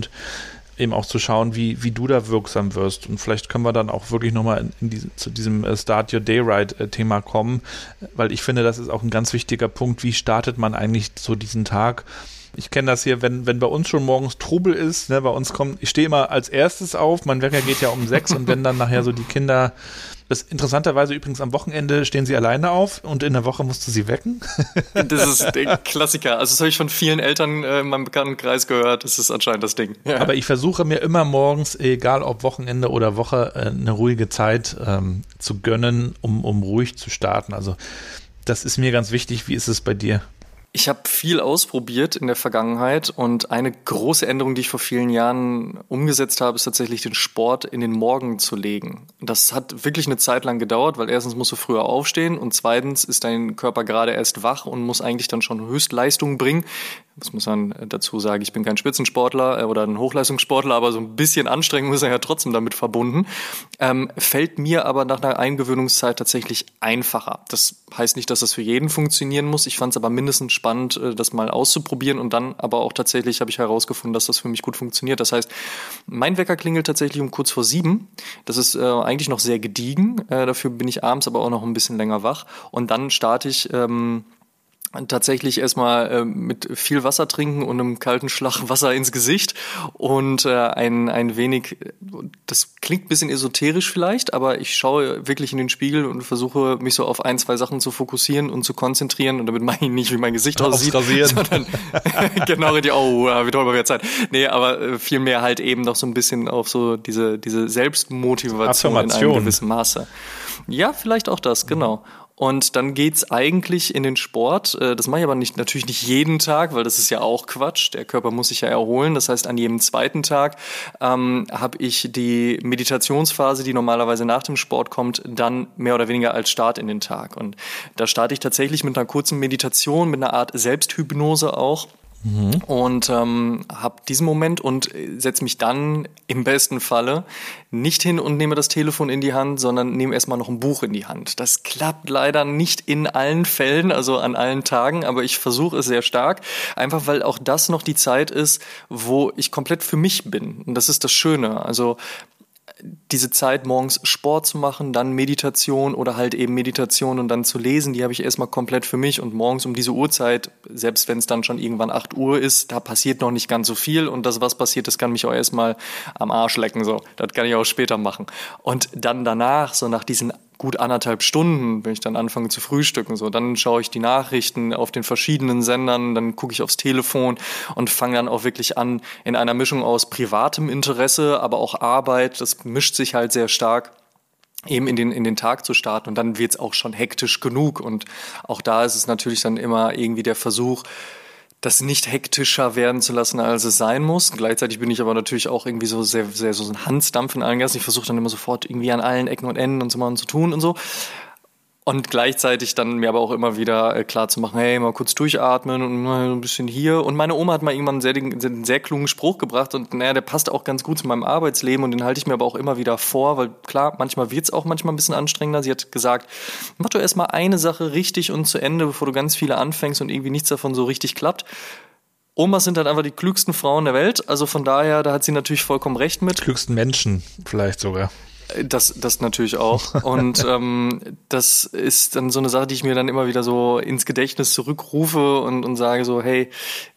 eben auch zu schauen, wie, wie du da wirksam wirst. Und vielleicht können wir dann auch wirklich nochmal in, in diese, zu diesem äh, Start Your Day Right äh, Thema kommen, weil ich finde, das ist auch ein ganz wichtiger Punkt. Wie startet man eigentlich so diesen Tag? Ich kenne das hier, wenn, wenn bei uns schon morgens Trubel ist, ne, bei uns kommt, ich stehe immer als erstes auf, mein Wecker geht ja um sechs und wenn dann nachher so die Kinder das interessanterweise übrigens am Wochenende stehen sie alleine auf und in der Woche musst du sie wecken. das ist der Klassiker. Also das habe ich von vielen Eltern äh, in meinem Bekanntenkreis gehört. Das ist anscheinend das Ding. Ja. Aber ich versuche mir immer morgens, egal ob Wochenende oder Woche, äh, eine ruhige Zeit ähm, zu gönnen, um, um ruhig zu starten. Also das ist mir ganz wichtig. Wie ist es bei dir? Ich habe viel ausprobiert in der Vergangenheit und eine große Änderung, die ich vor vielen Jahren umgesetzt habe, ist tatsächlich den Sport in den Morgen zu legen. Das hat wirklich eine Zeit lang gedauert, weil erstens musst du früher aufstehen und zweitens ist dein Körper gerade erst wach und muss eigentlich dann schon Höchstleistungen bringen Das muss man dazu sagen. Ich bin kein Spitzensportler äh, oder ein Hochleistungssportler, aber so ein bisschen Anstrengung ist ja trotzdem damit verbunden. Ähm, fällt mir aber nach einer Eingewöhnungszeit tatsächlich einfacher. Das heißt nicht, dass das für jeden funktionieren muss. Ich fand es aber mindestens spannend, äh, das mal auszuprobieren und dann aber auch tatsächlich habe ich herausgefunden, dass das für mich gut funktioniert. Das heißt, mein Wecker klingelt tatsächlich um kurz vor sieben. Das ist äh, eigentlich noch sehr gediegen. Äh, dafür bin ich abends aber auch noch ein bisschen länger wach. Und dann starte ich ähm, tatsächlich erstmal äh, mit viel Wasser trinken und einem kalten Schlag Wasser ins Gesicht und äh, ein, ein wenig, das klingt bisschen esoterisch vielleicht, aber ich schaue wirklich in den Spiegel und versuche mich so auf ein, zwei Sachen zu fokussieren und zu konzentrieren und damit meine ich nicht, wie mein Gesicht aussieht, sondern genau, die, oh, wie toll mehr Zeit. Nee, aber äh, vielmehr halt eben noch so ein bisschen auf so diese, diese Selbstmotivation in einem gewissen Maße. Ja, vielleicht auch das, genau. Und dann geht's eigentlich in den Sport. Äh, das mache ich aber nicht, natürlich nicht jeden Tag, weil das ist ja auch Quatsch. Der Körper muss sich ja erholen. Das heißt, an jedem zweiten Tag ähm, habe ich die Meditationsphase, die normalerweise nach dem Sport kommt, dann mehr oder weniger als Start in den Tag. Und da starte ich tatsächlich mit einer kurzen Meditation, mit einer Art Selbsthypnose auch. Mhm. Und ähm, habe diesen Moment und setze mich dann im besten Falle nicht hin und nehme das Telefon in die Hand, sondern nehme erstmal noch ein Buch in die Hand. Das klappt leider nicht in allen Fällen, also an allen Tagen, aber ich versuche es sehr stark, einfach weil auch das noch die Zeit ist, wo ich komplett für mich bin. Und das ist das Schöne. Also diese Zeit, morgens Sport zu machen, dann Meditation oder halt eben Meditation und dann zu lesen, die habe ich erstmal komplett für mich und morgens um diese Uhrzeit, selbst wenn es dann schon irgendwann 8 Uhr ist, da passiert noch nicht ganz so viel und das, was passiert, das kann mich auch erstmal am Arsch lecken, so. Das kann ich auch später machen. Und dann danach, so nach diesen gut anderthalb Stunden, wenn ich dann anfange zu frühstücken. So, dann schaue ich die Nachrichten auf den verschiedenen Sendern, dann gucke ich aufs Telefon und fange dann auch wirklich an in einer Mischung aus privatem Interesse, aber auch Arbeit. Das mischt sich halt sehr stark eben in den, in den Tag zu starten und dann wird's auch schon hektisch genug und auch da ist es natürlich dann immer irgendwie der Versuch, das nicht hektischer werden zu lassen, als es sein muss. Gleichzeitig bin ich aber natürlich auch irgendwie so sehr, sehr so ein Hansdampf in allen Gassen. Ich versuche dann immer sofort irgendwie an allen Ecken und Enden und so mal zu tun und so. Und gleichzeitig dann mir aber auch immer wieder äh, klar zu machen, hey, mal kurz durchatmen und mal ein bisschen hier. Und meine Oma hat mal irgendwann einen sehr, einen sehr klugen Spruch gebracht und naja, der passt auch ganz gut zu meinem Arbeitsleben und den halte ich mir aber auch immer wieder vor, weil klar, manchmal wird's auch manchmal ein bisschen anstrengender. Sie hat gesagt, mach doch erstmal eine Sache richtig und zu Ende, bevor du ganz viele anfängst und irgendwie nichts davon so richtig klappt. Omas sind halt einfach die klügsten Frauen der Welt. Also von daher, da hat sie natürlich vollkommen recht mit. Klügsten Menschen vielleicht sogar. Das, das natürlich auch. Und ähm, das ist dann so eine Sache, die ich mir dann immer wieder so ins Gedächtnis zurückrufe und, und sage so, hey,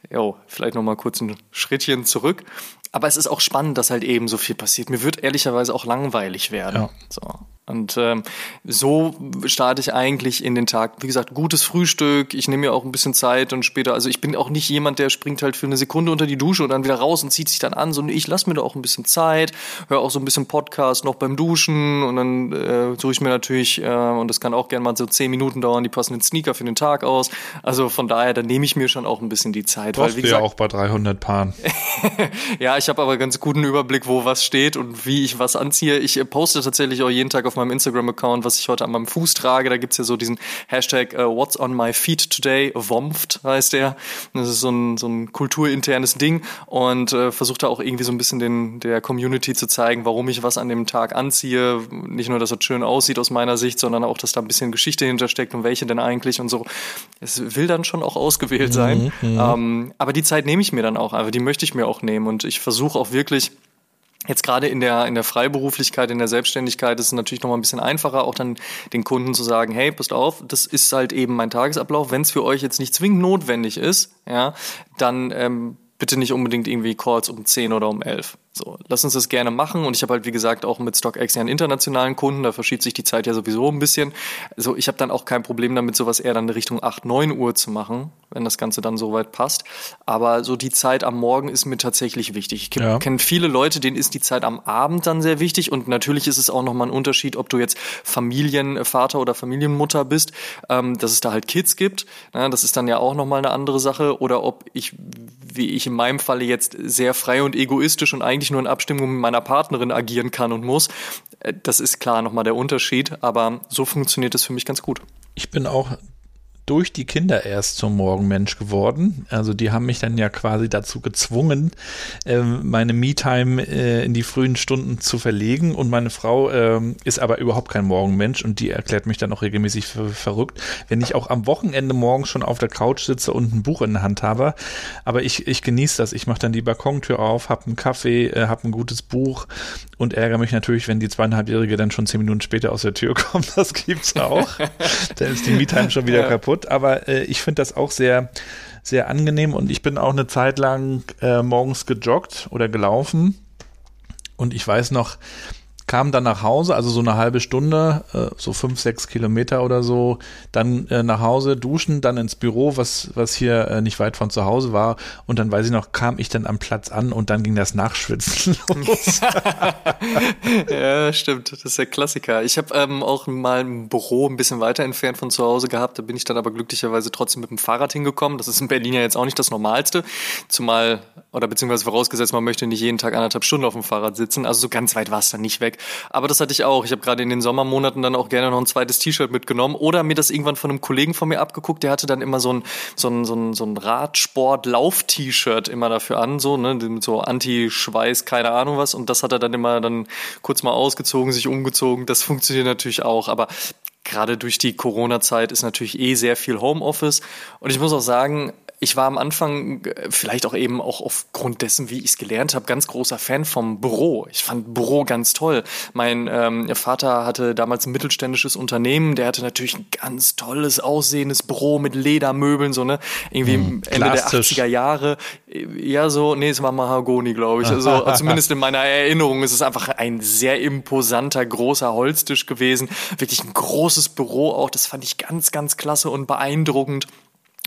jo, vielleicht noch mal kurz ein Schrittchen zurück. Aber es ist auch spannend, dass halt eben so viel passiert. Mir wird ehrlicherweise auch langweilig werden. Ja. So. Und ähm, so starte ich eigentlich in den Tag. Wie gesagt, gutes Frühstück. Ich nehme mir auch ein bisschen Zeit und später. Also ich bin auch nicht jemand, der springt halt für eine Sekunde unter die Dusche und dann wieder raus und zieht sich dann an. So, ich lasse mir da auch ein bisschen Zeit, höre auch so ein bisschen Podcast noch beim Duschen und dann äh, suche ich mir natürlich äh, und das kann auch gerne mal so zehn Minuten dauern, die passenden Sneaker für den Tag aus. Also von daher, da nehme ich mir schon auch ein bisschen die Zeit. Weil, wie gesagt, ja auch bei 300 Paaren. ja, ich habe aber ganz guten Überblick, wo was steht und wie ich was anziehe. Ich äh, poste tatsächlich auch jeden Tag auf meinem Instagram-Account, was ich heute an meinem Fuß trage. Da gibt's ja so diesen Hashtag uh, What's on my feet today, WOMFT heißt der. Das ist so ein, so ein kulturinternes Ding und äh, versucht da auch irgendwie so ein bisschen den, der Community zu zeigen, warum ich was an dem Tag anziehe. Nicht nur, dass es schön aussieht aus meiner Sicht, sondern auch, dass da ein bisschen Geschichte hintersteckt und welche denn eigentlich und so. Es will dann schon auch ausgewählt sein. Mhm, mhm. ähm, aber die Zeit nehme ich mir dann auch, aber die möchte ich mir auch nehmen und ich versuche auch wirklich Jetzt gerade in der, in der Freiberuflichkeit, in der Selbstständigkeit ist es natürlich noch mal ein bisschen einfacher, auch dann den Kunden zu sagen, hey, passt auf, das ist halt eben mein Tagesablauf. Wenn es für euch jetzt nicht zwingend notwendig ist, ja, dann ähm, bitte nicht unbedingt irgendwie Calls um 10 oder um 11. So, lass uns das gerne machen. Und ich habe halt, wie gesagt, auch mit StockX ja einen internationalen Kunden, da verschiebt sich die Zeit ja sowieso ein bisschen. Also ich habe dann auch kein Problem damit, sowas eher dann in Richtung 8, 9 Uhr zu machen, wenn das Ganze dann soweit passt. Aber so die Zeit am Morgen ist mir tatsächlich wichtig. Ich kenne ja. viele Leute, denen ist die Zeit am Abend dann sehr wichtig. Und natürlich ist es auch nochmal ein Unterschied, ob du jetzt Familienvater oder Familienmutter bist, ähm, dass es da halt Kids gibt. Na, das ist dann ja auch nochmal eine andere Sache. Oder ob ich, wie ich in meinem Falle jetzt sehr frei und egoistisch und eigentlich nur in Abstimmung mit meiner Partnerin agieren kann und muss. Äh, das ist klar nochmal der Unterschied, aber so funktioniert es für mich ganz gut. Ich bin auch durch die Kinder erst zum Morgenmensch geworden. Also die haben mich dann ja quasi dazu gezwungen, ähm, meine Me-Time äh, in die frühen Stunden zu verlegen. Und meine Frau ähm, ist aber überhaupt kein Morgenmensch und die erklärt mich dann auch regelmäßig für verrückt, wenn ich auch am Wochenende morgens schon auf der Couch sitze und ein Buch in der Hand habe. Aber ich, ich genieße das. Ich mache dann die Balkontür auf, habe einen Kaffee, äh, habe ein gutes Buch und ärgere mich natürlich, wenn die zweieinhalbjährige dann schon zehn Minuten später aus der Tür kommt. Das gibt's auch. dann ist die Me-Time schon wieder ja. kaputt. Aber äh, ich finde das auch sehr, sehr angenehm und ich bin auch eine Zeit lang äh, morgens gejoggt oder gelaufen. Und ich weiß noch, kam dann nach Hause, also so eine halbe Stunde, äh, so fünf, sechs Kilometer oder so, dann äh, nach Hause duschen, dann ins Büro, was, was hier äh, nicht weit von zu Hause war. Und dann weiß ich noch, kam ich dann am Platz an und dann ging das Nachschwitzen los. ja, stimmt. Das ist der Klassiker. Ich habe ähm, auch mal ein Büro ein bisschen weiter entfernt von zu Hause gehabt. Da bin ich dann aber glücklicherweise trotzdem mit dem Fahrrad hingekommen. Das ist in Berlin ja jetzt auch nicht das Normalste. Zumal, oder beziehungsweise vorausgesetzt, man möchte nicht jeden Tag anderthalb Stunden auf dem Fahrrad sitzen. Also so ganz weit war es dann nicht weg. Aber das hatte ich auch. Ich habe gerade in den Sommermonaten dann auch gerne noch ein zweites T-Shirt mitgenommen oder mir das irgendwann von einem Kollegen von mir abgeguckt. Der hatte dann immer so ein, so ein, so ein, so ein Radsport-Lauf-T-Shirt immer dafür an, so, ne, mit so Anti-Schweiß, keine Ahnung was. Und das hat er dann immer dann kurz mal ausgezogen, sich umgezogen. Das funktioniert natürlich auch. Aber gerade durch die Corona-Zeit ist natürlich eh sehr viel Homeoffice. Und ich muss auch sagen, ich war am Anfang, äh, vielleicht auch eben auch aufgrund dessen, wie ich es gelernt habe, ganz großer Fan vom Büro. Ich fand Büro ganz toll. Mein ähm, Vater hatte damals ein mittelständisches Unternehmen, der hatte natürlich ein ganz tolles aussehendes Büro mit Ledermöbeln, so ne, irgendwie hm, Ende der 80er Jahre. Ja, so, nee, es war Mahagoni, glaube ich. Also zumindest in meiner Erinnerung ist es einfach ein sehr imposanter, großer Holztisch gewesen. Wirklich ein großes Büro auch. Das fand ich ganz, ganz klasse und beeindruckend.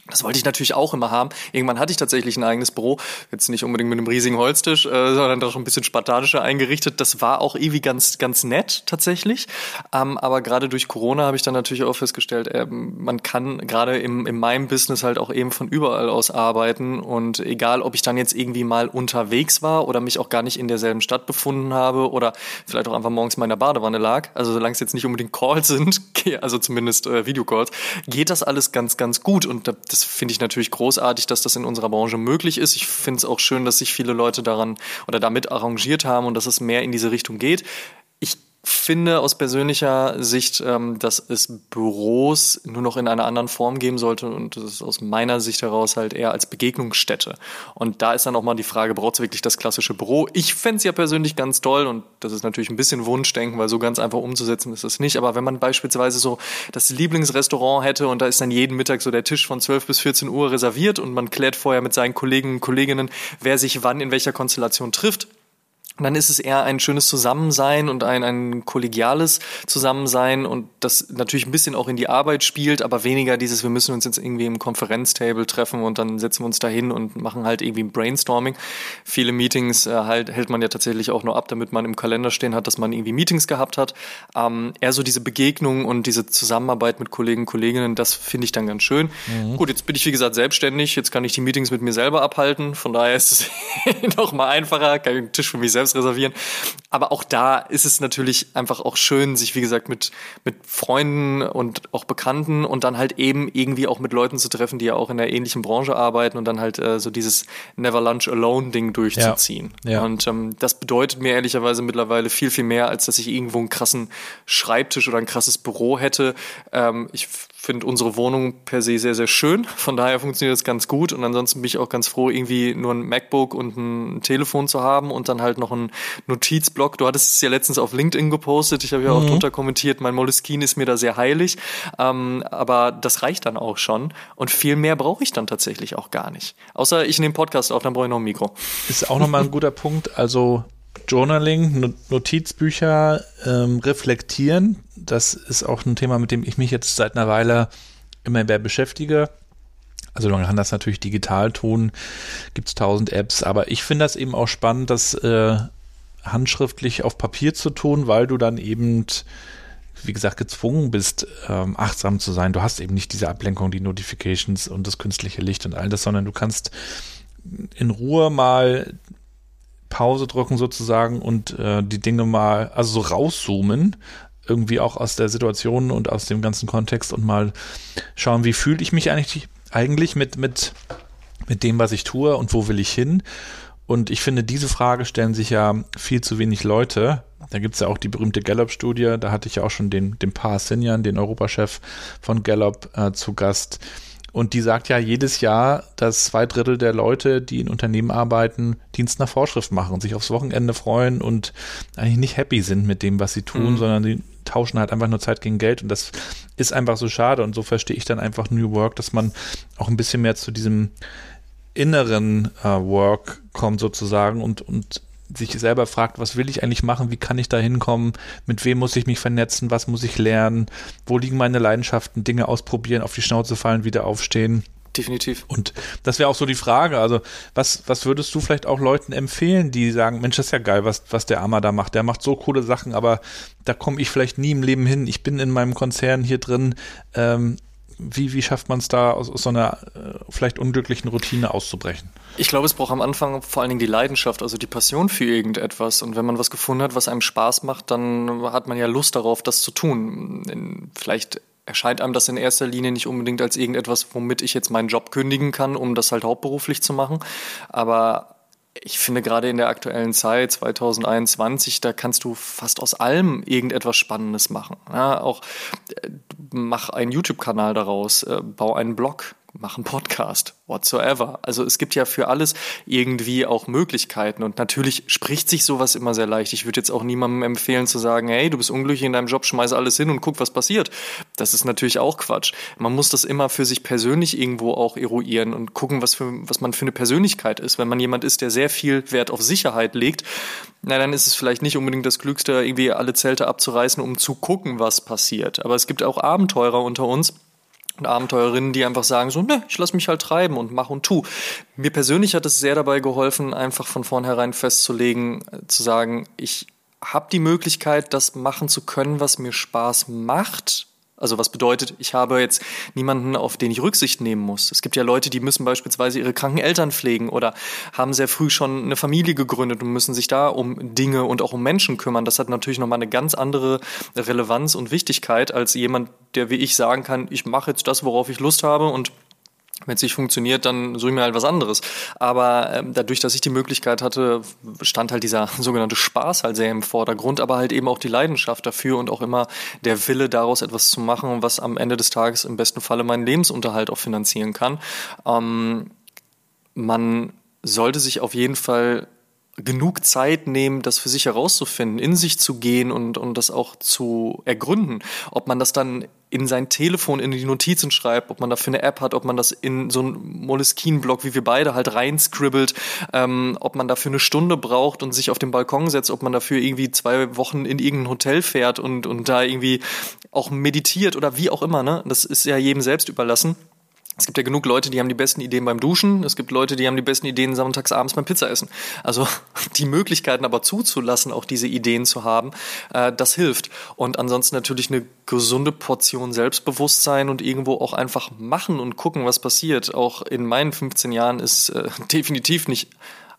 Das wollte ich natürlich auch immer haben. Irgendwann hatte ich tatsächlich ein eigenes Büro. Jetzt nicht unbedingt mit einem riesigen Holztisch, äh, sondern doch ein bisschen spartanischer eingerichtet. Das war auch irgendwie ganz, ganz nett tatsächlich. Ähm, aber gerade durch Corona habe ich dann natürlich auch festgestellt, äh, man kann gerade im, in meinem Business halt auch eben von überall aus arbeiten. Und egal, ob ich dann jetzt irgendwie mal unterwegs war oder mich auch gar nicht in derselben Stadt befunden habe oder vielleicht auch einfach morgens mal in der Badewanne lag, also solange es jetzt nicht unbedingt Calls sind, also zumindest äh, Videocalls, geht das alles ganz, ganz gut. Und das finde ich natürlich großartig, dass das in unserer Branche möglich ist. Ich finde es auch schön, dass sich viele Leute daran oder damit arrangiert haben und dass es mehr in diese Richtung geht. Finde aus persönlicher Sicht, ähm, dass es Büros nur noch in einer anderen Form geben sollte und das ist aus meiner Sicht heraus halt eher als Begegnungsstätte. Und da ist dann auch mal die Frage, braucht es wirklich das klassische Büro? Ich fände es ja persönlich ganz toll und das ist natürlich ein bisschen Wunschdenken, weil so ganz einfach umzusetzen ist es nicht. Aber wenn man beispielsweise so das Lieblingsrestaurant hätte und da ist dann jeden Mittag so der Tisch von 12 bis 14 Uhr reserviert und man klärt vorher mit seinen Kollegen und Kolleginnen, wer sich wann in welcher Konstellation trifft, dann ist es eher ein schönes Zusammensein und ein, ein kollegiales Zusammensein und das natürlich ein bisschen auch in die Arbeit spielt, aber weniger dieses, wir müssen uns jetzt irgendwie im Konferenztable treffen und dann setzen wir uns da hin und machen halt irgendwie ein Brainstorming. Viele Meetings äh, halt, hält man ja tatsächlich auch nur ab, damit man im Kalender stehen hat, dass man irgendwie Meetings gehabt hat. Ähm, eher so diese Begegnung und diese Zusammenarbeit mit Kollegen und Kolleginnen, das finde ich dann ganz schön. Mhm. Gut, jetzt bin ich wie gesagt selbstständig, jetzt kann ich die Meetings mit mir selber abhalten, von daher ist es noch mal einfacher, kann ich einen Tisch für mich selbst reservieren. Aber auch da ist es natürlich einfach auch schön, sich wie gesagt mit, mit Freunden und auch Bekannten und dann halt eben irgendwie auch mit Leuten zu treffen, die ja auch in der ähnlichen Branche arbeiten und dann halt äh, so dieses Never Lunch Alone Ding durchzuziehen. Ja, ja. Und ähm, das bedeutet mir ehrlicherweise mittlerweile viel, viel mehr, als dass ich irgendwo einen krassen Schreibtisch oder ein krasses Büro hätte. Ähm, ich finde unsere Wohnung per se sehr, sehr schön. Von daher funktioniert das ganz gut. Und ansonsten bin ich auch ganz froh, irgendwie nur ein MacBook und ein Telefon zu haben und dann halt noch ein Notizblock. Du hattest es ja letztens auf LinkedIn gepostet. Ich habe ja auch mhm. drunter kommentiert, mein Moleskine ist mir da sehr heilig. Ähm, aber das reicht dann auch schon. Und viel mehr brauche ich dann tatsächlich auch gar nicht. Außer ich nehme Podcast auf, dann brauche ich noch ein Mikro. Ist auch nochmal ein guter Punkt. Also Journaling, Notizbücher ähm, reflektieren. Das ist auch ein Thema, mit dem ich mich jetzt seit einer Weile immer mehr beschäftige. Also man kann das natürlich digital tun, gibt es tausend Apps, aber ich finde das eben auch spannend, das äh, handschriftlich auf Papier zu tun, weil du dann eben, wie gesagt, gezwungen bist, ähm, achtsam zu sein. Du hast eben nicht diese Ablenkung, die Notifications und das künstliche Licht und all das, sondern du kannst in Ruhe mal Pause drücken sozusagen und äh, die Dinge mal, also so rauszoomen irgendwie auch aus der Situation und aus dem ganzen Kontext und mal schauen, wie fühle ich mich eigentlich, eigentlich mit, mit, mit dem, was ich tue und wo will ich hin. Und ich finde, diese Frage stellen sich ja viel zu wenig Leute. Da gibt's ja auch die berühmte Gallup-Studie, da hatte ich ja auch schon den, den Pa Sinjan, den Europachef von Gallup, äh, zu Gast und die sagt ja jedes Jahr, dass zwei Drittel der Leute, die in Unternehmen arbeiten, Dienst nach Vorschrift machen, sich aufs Wochenende freuen und eigentlich nicht happy sind mit dem, was sie tun, mhm. sondern die tauschen halt einfach nur Zeit gegen Geld. Und das ist einfach so schade. Und so verstehe ich dann einfach New Work, dass man auch ein bisschen mehr zu diesem inneren äh, Work kommt sozusagen und, und sich selber fragt, was will ich eigentlich machen, wie kann ich da hinkommen, mit wem muss ich mich vernetzen, was muss ich lernen, wo liegen meine Leidenschaften, Dinge ausprobieren, auf die Schnauze fallen, wieder aufstehen. Definitiv. Und das wäre auch so die Frage. Also, was, was würdest du vielleicht auch Leuten empfehlen, die sagen, Mensch, das ist ja geil, was, was der Armer da macht. Der macht so coole Sachen, aber da komme ich vielleicht nie im Leben hin. Ich bin in meinem Konzern hier drin. Ähm, wie, wie schafft man es da, aus, aus so einer äh, vielleicht unglücklichen Routine auszubrechen? Ich glaube, es braucht am Anfang vor allen Dingen die Leidenschaft, also die Passion für irgendetwas. Und wenn man was gefunden hat, was einem Spaß macht, dann hat man ja Lust darauf, das zu tun. Vielleicht erscheint einem das in erster Linie nicht unbedingt als irgendetwas, womit ich jetzt meinen Job kündigen kann, um das halt hauptberuflich zu machen. Aber ich finde gerade in der aktuellen Zeit, 2021, da kannst du fast aus allem irgendetwas Spannendes machen. Ja, auch äh, mach einen YouTube-Kanal daraus, äh, bau einen Blog, mach einen Podcast, whatsoever. Also es gibt ja für alles irgendwie auch Möglichkeiten und natürlich spricht sich sowas immer sehr leicht. Ich würde jetzt auch niemandem empfehlen zu sagen, hey, du bist unglücklich in deinem Job, schmeiß alles hin und guck, was passiert. Das ist natürlich auch Quatsch. Man muss das immer für sich persönlich irgendwo auch eruieren und gucken, was für, was man für eine Persönlichkeit ist. Wenn man jemand ist, der sehr viel Wert auf Sicherheit legt, na, dann ist es vielleicht nicht unbedingt das Klügste, irgendwie alle Zelte abzureißen, um zu gucken, was passiert. Aber es gibt auch Abenteurer unter uns, Abenteurerinnen, die einfach sagen so, ne, ich lass mich halt treiben und mach und tu. Mir persönlich hat es sehr dabei geholfen, einfach von vornherein festzulegen, zu sagen, ich habe die Möglichkeit, das machen zu können, was mir Spaß macht also was bedeutet, ich habe jetzt niemanden, auf den ich Rücksicht nehmen muss. Es gibt ja Leute, die müssen beispielsweise ihre kranken Eltern pflegen oder haben sehr früh schon eine Familie gegründet und müssen sich da um Dinge und auch um Menschen kümmern. Das hat natürlich nochmal eine ganz andere Relevanz und Wichtigkeit als jemand, der wie ich sagen kann, ich mache jetzt das, worauf ich Lust habe und wenn es nicht funktioniert, dann suche ich mir halt was anderes. Aber ähm, dadurch, dass ich die Möglichkeit hatte, stand halt dieser sogenannte Spaß halt sehr im Vordergrund, aber halt eben auch die Leidenschaft dafür und auch immer der Wille, daraus etwas zu machen, was am Ende des Tages im besten Falle meinen Lebensunterhalt auch finanzieren kann. Ähm, man sollte sich auf jeden Fall genug Zeit nehmen, das für sich herauszufinden, in sich zu gehen und, und das auch zu ergründen. Ob man das dann in sein Telefon, in die Notizen schreibt, ob man dafür eine App hat, ob man das in so einen Moleskine-Blog, wie wir beide, halt reinscribbelt, ähm, ob man dafür eine Stunde braucht und sich auf den Balkon setzt, ob man dafür irgendwie zwei Wochen in irgendein Hotel fährt und, und da irgendwie auch meditiert oder wie auch immer, ne? Das ist ja jedem selbst überlassen. Es gibt ja genug Leute, die haben die besten Ideen beim Duschen. Es gibt Leute, die haben die besten Ideen sonntags abends beim Pizzaessen. Also die Möglichkeiten aber zuzulassen, auch diese Ideen zu haben, äh, das hilft. Und ansonsten natürlich eine gesunde Portion Selbstbewusstsein und irgendwo auch einfach machen und gucken, was passiert. Auch in meinen 15 Jahren ist äh, definitiv nicht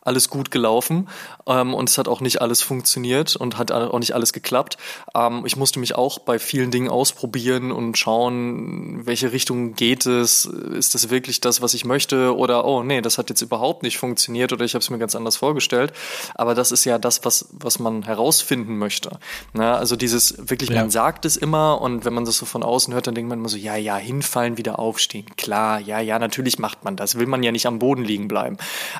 alles gut gelaufen ähm, und es hat auch nicht alles funktioniert und hat auch nicht alles geklappt. Ähm, ich musste mich auch bei vielen Dingen ausprobieren und schauen, welche Richtung geht es, ist das wirklich das, was ich möchte oder oh nee, das hat jetzt überhaupt nicht funktioniert oder ich habe es mir ganz anders vorgestellt. Aber das ist ja das, was, was man herausfinden möchte. Na, also dieses wirklich, ja. man sagt es immer und wenn man das so von außen hört, dann denkt man immer so, ja, ja, hinfallen, wieder aufstehen. Klar, ja, ja, natürlich macht man das. Will man ja nicht am Boden liegen bleiben.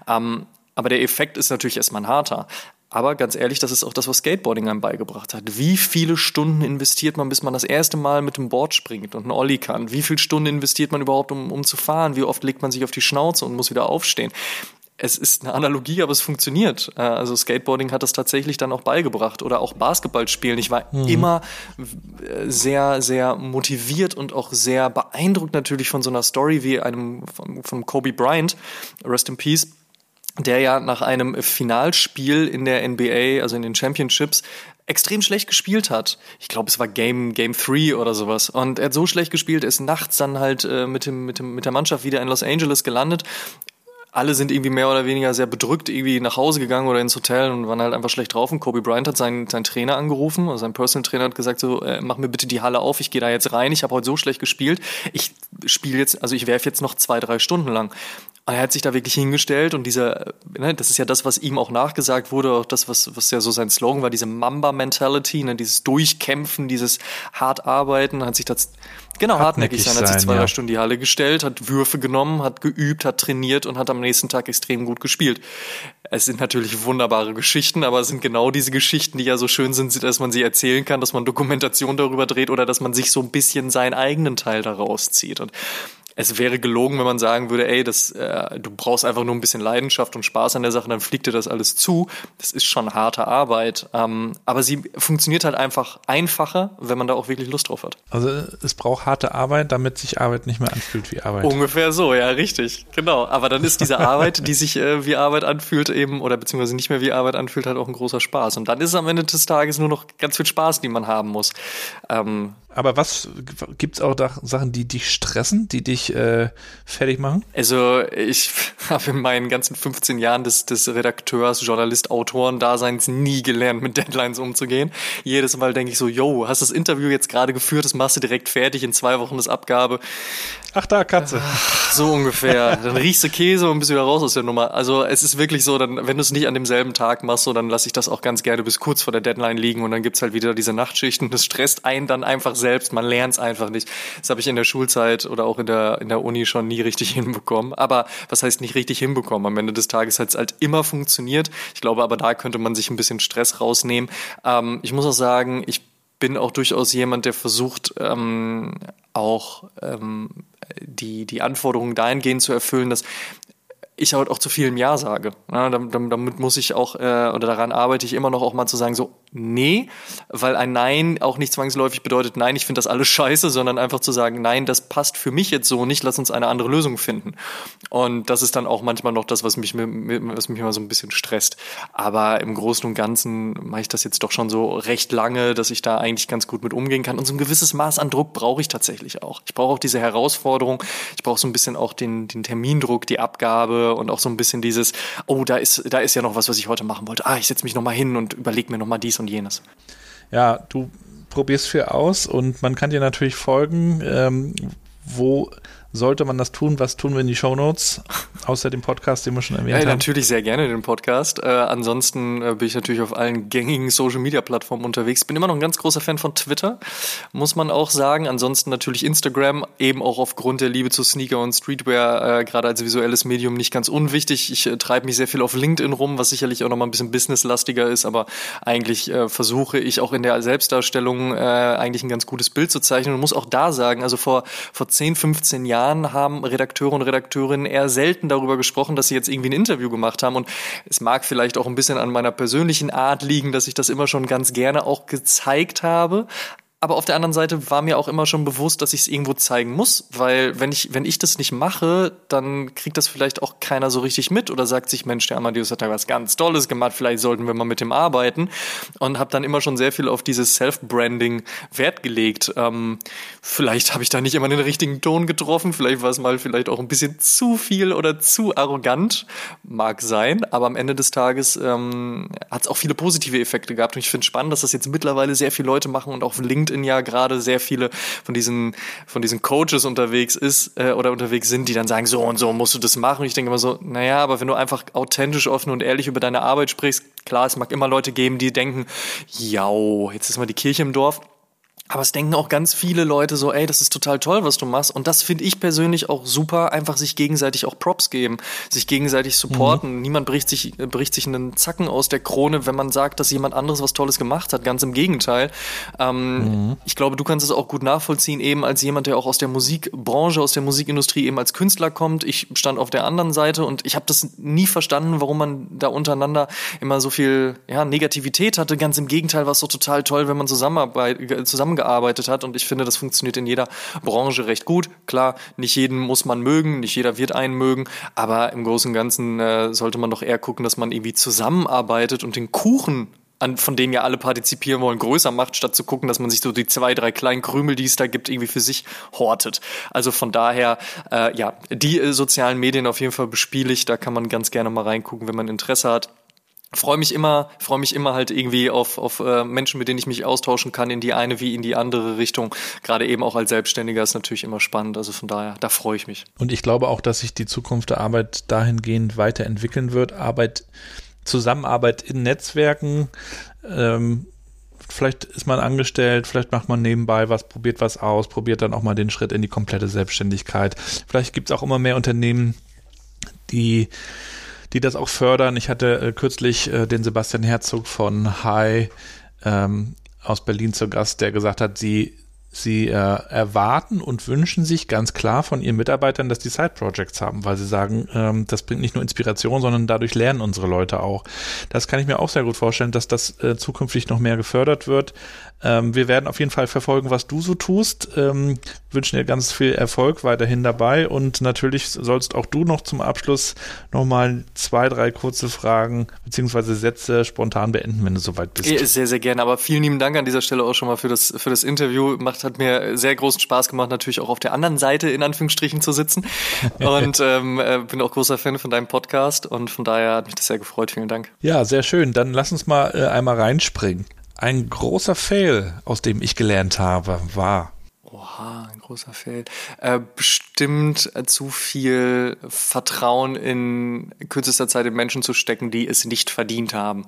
Ähm, aber der Effekt ist natürlich erstmal ein harter. Aber ganz ehrlich, das ist auch das, was Skateboarding einem beigebracht hat. Wie viele Stunden investiert man, bis man das erste Mal mit dem Board springt und einen Olli kann? Wie viele Stunden investiert man überhaupt, um, um zu fahren? Wie oft legt man sich auf die Schnauze und muss wieder aufstehen? Es ist eine Analogie, aber es funktioniert. Äh, also Skateboarding hat das tatsächlich dann auch beigebracht oder auch Basketball spielen. Ich war mhm. immer äh, sehr, sehr motiviert und auch sehr beeindruckt natürlich von so einer Story wie einem von, von Kobe Bryant, Rest in Peace der ja nach einem Finalspiel in der NBA, also in den Championships, extrem schlecht gespielt hat. Ich glaube, es war Game Game 3 oder sowas. Und er hat so schlecht gespielt, er ist nachts dann halt äh, mit, dem, mit, dem, mit der Mannschaft wieder in Los Angeles gelandet alle sind irgendwie mehr oder weniger sehr bedrückt irgendwie nach Hause gegangen oder ins Hotel und waren halt einfach schlecht drauf. Und Kobe Bryant hat seinen, seinen Trainer angerufen, also sein Personal Trainer hat gesagt so, äh, mach mir bitte die Halle auf, ich gehe da jetzt rein, ich habe heute so schlecht gespielt, ich spiele jetzt, also ich werfe jetzt noch zwei, drei Stunden lang. Und er hat sich da wirklich hingestellt und dieser, ne, das ist ja das, was ihm auch nachgesagt wurde, auch das, was, was ja so sein Slogan war, diese Mamba-Mentality, ne, dieses Durchkämpfen, dieses hart arbeiten, hat sich das, genau, hartnäckig, hartnäckig sein, hat sich zwei, ja. drei Stunden die Halle gestellt, hat Würfe genommen, hat geübt, hat trainiert und hat am nächsten Tag extrem gut gespielt. Es sind natürlich wunderbare Geschichten, aber es sind genau diese Geschichten, die ja so schön sind, dass man sie erzählen kann, dass man Dokumentation darüber dreht oder dass man sich so ein bisschen seinen eigenen Teil daraus zieht. Und es wäre gelogen, wenn man sagen würde, ey, das, äh, du brauchst einfach nur ein bisschen Leidenschaft und Spaß an der Sache, dann fliegt dir das alles zu. Das ist schon harte Arbeit. Ähm, aber sie funktioniert halt einfach einfacher, wenn man da auch wirklich Lust drauf hat. Also es braucht harte Arbeit, damit sich Arbeit nicht mehr anfühlt wie Arbeit. Ungefähr so, ja, richtig. Genau. Aber dann ist diese Arbeit, die sich äh, wie Arbeit anfühlt, eben, oder beziehungsweise nicht mehr wie Arbeit anfühlt, halt auch ein großer Spaß. Und dann ist es am Ende des Tages nur noch ganz viel Spaß, die man haben muss. Ähm, aber was gibt's auch da Sachen, die dich stressen, die dich äh, fertig machen? Also ich habe in meinen ganzen 15 Jahren des, des Redakteurs, Journalist, Autoren Daseins nie gelernt, mit Deadlines umzugehen. Jedes Mal denke ich so, yo, hast das Interview jetzt gerade geführt, das machst du direkt fertig in zwei Wochen das Abgabe. Ach da, Katze. So ungefähr. Dann riechst du Käse und bist wieder raus aus der Nummer. Also es ist wirklich so, dann, wenn du es nicht an demselben Tag machst, so, dann lasse ich das auch ganz gerne bis kurz vor der Deadline liegen und dann gibt's halt wieder diese Nachtschichten. Das stresst einen dann einfach selbst. Man lernt es einfach nicht. Das habe ich in der Schulzeit oder auch in der, in der Uni schon nie richtig hinbekommen. Aber was heißt nicht richtig hinbekommen? Am Ende des Tages hat es halt immer funktioniert. Ich glaube aber, da könnte man sich ein bisschen Stress rausnehmen. Ähm, ich muss auch sagen, ich bin auch durchaus jemand, der versucht, ähm, auch ähm, die, die Anforderungen dahingehend zu erfüllen, dass ich halt auch zu viel im Ja sage. Ja, damit muss ich auch, äh, oder daran arbeite ich immer noch auch mal zu sagen, so, nee, weil ein Nein auch nicht zwangsläufig bedeutet, nein, ich finde das alles scheiße, sondern einfach zu sagen, nein, das passt für mich jetzt so nicht, lass uns eine andere Lösung finden. Und das ist dann auch manchmal noch das, was mich, was mich immer so ein bisschen stresst. Aber im Großen und Ganzen mache ich das jetzt doch schon so recht lange, dass ich da eigentlich ganz gut mit umgehen kann. Und so ein gewisses Maß an Druck brauche ich tatsächlich auch. Ich brauche auch diese Herausforderung, ich brauche so ein bisschen auch den, den Termindruck, die Abgabe und auch so ein bisschen dieses, oh, da ist, da ist ja noch was, was ich heute machen wollte. Ah, ich setze mich nochmal hin und überlege mir nochmal dies und jenes. Ja, du probierst viel aus und man kann dir natürlich folgen. Ähm, wo sollte man das tun? Was tun wir in die Show Notes? Außer dem Podcast, den wir schon erwähnt ja, haben. Natürlich sehr gerne den Podcast. Äh, ansonsten äh, bin ich natürlich auf allen gängigen Social Media Plattformen unterwegs. Bin immer noch ein ganz großer Fan von Twitter, muss man auch sagen. Ansonsten natürlich Instagram, eben auch aufgrund der Liebe zu Sneaker und Streetwear, äh, gerade als visuelles Medium nicht ganz unwichtig. Ich äh, treibe mich sehr viel auf LinkedIn rum, was sicherlich auch noch mal ein bisschen businesslastiger ist, aber eigentlich äh, versuche ich auch in der Selbstdarstellung äh, eigentlich ein ganz gutes Bild zu zeichnen und muss auch da sagen, also vor, vor 10, 15 Jahren Jahren haben Redakteure und Redakteurinnen eher selten darüber gesprochen, dass sie jetzt irgendwie ein Interview gemacht haben. Und es mag vielleicht auch ein bisschen an meiner persönlichen Art liegen, dass ich das immer schon ganz gerne auch gezeigt habe. Aber auf der anderen Seite war mir auch immer schon bewusst, dass ich es irgendwo zeigen muss, weil wenn ich, wenn ich das nicht mache, dann kriegt das vielleicht auch keiner so richtig mit oder sagt sich, Mensch, der Amadeus hat da was ganz Tolles gemacht, vielleicht sollten wir mal mit dem arbeiten. Und habe dann immer schon sehr viel auf dieses Self-Branding Wert gelegt. Ähm, vielleicht habe ich da nicht immer den richtigen Ton getroffen, vielleicht war es mal vielleicht auch ein bisschen zu viel oder zu arrogant, mag sein. Aber am Ende des Tages ähm, hat es auch viele positive Effekte gehabt. Und ich finde spannend, dass das jetzt mittlerweile sehr viele Leute machen und auch LinkedIn LinkedIn ja gerade sehr viele von diesen, von diesen Coaches unterwegs ist äh, oder unterwegs sind, die dann sagen, so und so musst du das machen. Und ich denke immer so, naja, aber wenn du einfach authentisch, offen und ehrlich über deine Arbeit sprichst, klar, es mag immer Leute geben, die denken, ja, jetzt ist mal die Kirche im Dorf. Aber es denken auch ganz viele Leute so, ey, das ist total toll, was du machst. Und das finde ich persönlich auch super, einfach sich gegenseitig auch Props geben, sich gegenseitig supporten. Mhm. Niemand bricht sich, bricht sich einen Zacken aus der Krone, wenn man sagt, dass jemand anderes was Tolles gemacht hat. Ganz im Gegenteil. Ähm, mhm. Ich glaube, du kannst es auch gut nachvollziehen, eben als jemand, der auch aus der Musikbranche, aus der Musikindustrie eben als Künstler kommt. Ich stand auf der anderen Seite und ich habe das nie verstanden, warum man da untereinander immer so viel ja, Negativität hatte. Ganz im Gegenteil war es so total toll, wenn man zusammenarbeitet, zusammengearbeitet gearbeitet hat und ich finde, das funktioniert in jeder Branche recht gut. Klar, nicht jeden muss man mögen, nicht jeder wird einen mögen, aber im Großen und Ganzen äh, sollte man doch eher gucken, dass man irgendwie zusammenarbeitet und den Kuchen von denen ja alle partizipieren wollen, größer macht, statt zu gucken, dass man sich so die zwei, drei kleinen Krümel, die es da gibt, irgendwie für sich hortet. Also von daher, äh, ja, die äh, sozialen Medien auf jeden Fall bespiele ich, da kann man ganz gerne mal reingucken, wenn man Interesse hat freue mich immer, freue mich immer halt irgendwie auf, auf äh, Menschen, mit denen ich mich austauschen kann, in die eine wie in die andere Richtung. Gerade eben auch als Selbstständiger ist natürlich immer spannend. Also von daher, da freue ich mich. Und ich glaube auch, dass sich die Zukunft der Arbeit dahingehend weiterentwickeln wird. Arbeit Zusammenarbeit in Netzwerken. Ähm, vielleicht ist man angestellt, vielleicht macht man nebenbei was, probiert was aus, probiert dann auch mal den Schritt in die komplette Selbstständigkeit. Vielleicht gibt es auch immer mehr Unternehmen, die die das auch fördern. Ich hatte äh, kürzlich äh, den Sebastian Herzog von Hi ähm, aus Berlin zu Gast, der gesagt hat, sie Sie äh, erwarten und wünschen sich ganz klar von ihren Mitarbeitern, dass die Side-Projects haben, weil sie sagen, ähm, das bringt nicht nur Inspiration, sondern dadurch lernen unsere Leute auch. Das kann ich mir auch sehr gut vorstellen, dass das äh, zukünftig noch mehr gefördert wird. Ähm, wir werden auf jeden Fall verfolgen, was du so tust. Ähm, wünschen dir ganz viel Erfolg weiterhin dabei und natürlich sollst auch du noch zum Abschluss nochmal zwei, drei kurze Fragen beziehungsweise Sätze spontan beenden, wenn du soweit bist. Sehr, sehr gerne. Aber vielen lieben Dank an dieser Stelle auch schon mal für das, für das Interview. Macht, hat mir sehr großen Spaß gemacht, natürlich auch auf der anderen Seite in Anführungsstrichen zu sitzen. Und ähm, äh, bin auch großer Fan von deinem Podcast und von daher hat mich das sehr gefreut. Vielen Dank. Ja, sehr schön. Dann lass uns mal äh, einmal reinspringen. Ein großer Fail, aus dem ich gelernt habe, war. Oha, ein großer Fail. Äh, bestimmt zu viel Vertrauen in kürzester Zeit in Menschen zu stecken, die es nicht verdient haben.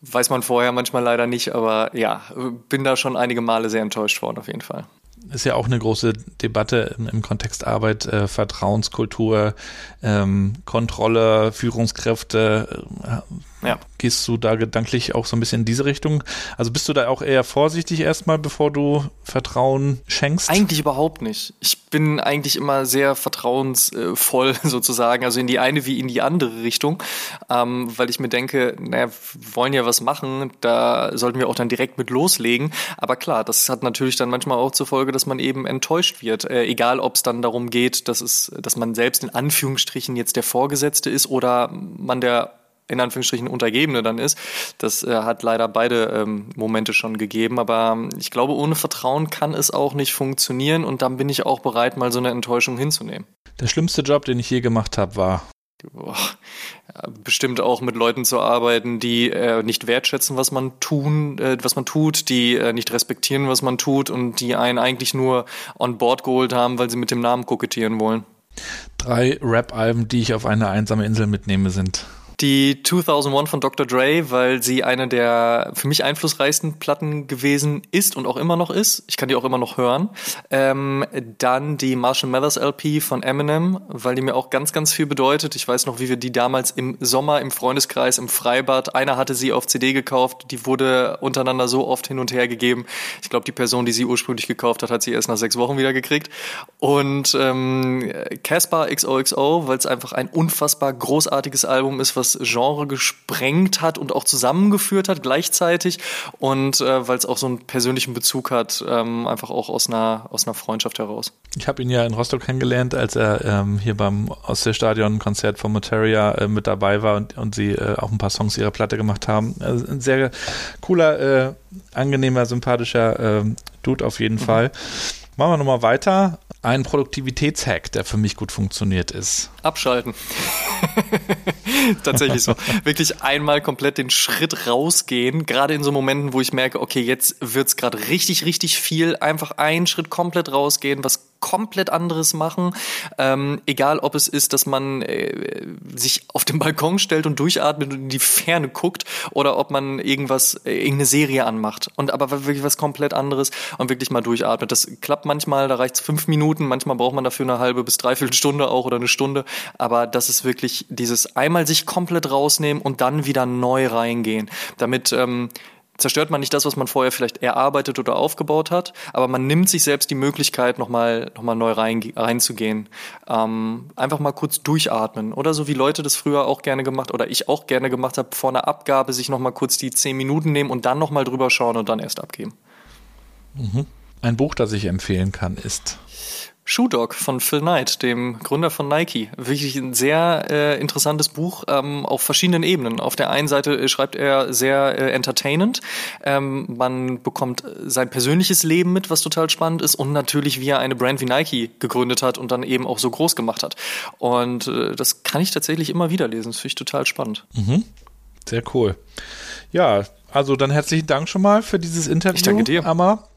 Weiß man vorher manchmal leider nicht, aber ja, bin da schon einige Male sehr enttäuscht worden, auf jeden Fall ist ja auch eine große Debatte im, im Kontext Arbeit, äh, Vertrauenskultur, ähm, Kontrolle, Führungskräfte. Äh, ja. Gehst du da gedanklich auch so ein bisschen in diese Richtung? Also bist du da auch eher vorsichtig erstmal, bevor du Vertrauen schenkst? Eigentlich überhaupt nicht. Ich bin eigentlich immer sehr vertrauensvoll sozusagen, also in die eine wie in die andere Richtung, ähm, weil ich mir denke, naja, wir wollen ja was machen, da sollten wir auch dann direkt mit loslegen. Aber klar, das hat natürlich dann manchmal auch zur Folge, dass man eben enttäuscht wird, äh, egal ob es dann darum geht, dass es, dass man selbst in Anführungsstrichen jetzt der Vorgesetzte ist oder man der in Anführungsstrichen Untergebene dann ist. Das äh, hat leider beide ähm, Momente schon gegeben, aber ähm, ich glaube, ohne Vertrauen kann es auch nicht funktionieren und dann bin ich auch bereit, mal so eine Enttäuschung hinzunehmen. Der schlimmste Job, den ich je gemacht habe, war Boah, bestimmt auch mit Leuten zu arbeiten, die äh, nicht wertschätzen, was man tun, äh, was man tut, die äh, nicht respektieren, was man tut und die einen eigentlich nur on board geholt haben, weil sie mit dem Namen kokettieren wollen. Drei Rap-Alben, die ich auf eine einsame Insel mitnehme, sind die 2001 von Dr. Dre, weil sie eine der für mich einflussreichsten Platten gewesen ist und auch immer noch ist. Ich kann die auch immer noch hören. Ähm, dann die Marshall Mathers LP von Eminem, weil die mir auch ganz, ganz viel bedeutet. Ich weiß noch, wie wir die damals im Sommer im Freundeskreis im Freibad, einer hatte sie auf CD gekauft, die wurde untereinander so oft hin und her gegeben. Ich glaube, die Person, die sie ursprünglich gekauft hat, hat sie erst nach sechs Wochen wieder gekriegt. Und ähm, Caspar XOXO, weil es einfach ein unfassbar großartiges Album ist, was Genre gesprengt hat und auch zusammengeführt hat gleichzeitig und äh, weil es auch so einen persönlichen Bezug hat, ähm, einfach auch aus einer, aus einer Freundschaft heraus. Ich habe ihn ja in Rostock kennengelernt, als er ähm, hier beim Ostseestadion-Konzert von Materia äh, mit dabei war und, und sie äh, auch ein paar Songs ihrer Platte gemacht haben. Also ein sehr cooler, äh, angenehmer, sympathischer äh, Dude auf jeden mhm. Fall. Machen wir nochmal weiter. Ein Produktivitätshack, der für mich gut funktioniert ist. Abschalten. Tatsächlich so. Wirklich einmal komplett den Schritt rausgehen, gerade in so Momenten, wo ich merke, okay, jetzt wird's gerade richtig, richtig viel. Einfach einen Schritt komplett rausgehen, was komplett anderes machen. Ähm, egal, ob es ist, dass man äh, sich auf den Balkon stellt und durchatmet und in die Ferne guckt oder ob man irgendwas, äh, irgendeine Serie anmacht und aber wirklich was komplett anderes und wirklich mal durchatmet. Das klappt manchmal, da reicht's fünf Minuten, manchmal braucht man dafür eine halbe bis dreiviertel Stunde auch oder eine Stunde, aber das ist wirklich dieses einmal sich komplett rausnehmen und dann wieder neu reingehen, damit ähm, zerstört man nicht das, was man vorher vielleicht erarbeitet oder aufgebaut hat, aber man nimmt sich selbst die Möglichkeit, nochmal noch mal neu rein, reinzugehen. Ähm, einfach mal kurz durchatmen. Oder so wie Leute das früher auch gerne gemacht oder ich auch gerne gemacht habe, vor einer Abgabe sich nochmal kurz die zehn Minuten nehmen und dann nochmal drüber schauen und dann erst abgeben. Mhm. Ein Buch, das ich empfehlen kann, ist Shoe Dog von Phil Knight, dem Gründer von Nike. Wirklich ein sehr äh, interessantes Buch ähm, auf verschiedenen Ebenen. Auf der einen Seite äh, schreibt er sehr äh, entertainend. Ähm, man bekommt sein persönliches Leben mit, was total spannend ist und natürlich, wie er eine Brand wie Nike gegründet hat und dann eben auch so groß gemacht hat. Und äh, das kann ich tatsächlich immer wieder lesen. Das finde ich total spannend. Mhm. Sehr cool. Ja, also dann herzlichen Dank schon mal für dieses Interview. Ich danke dir. Amma.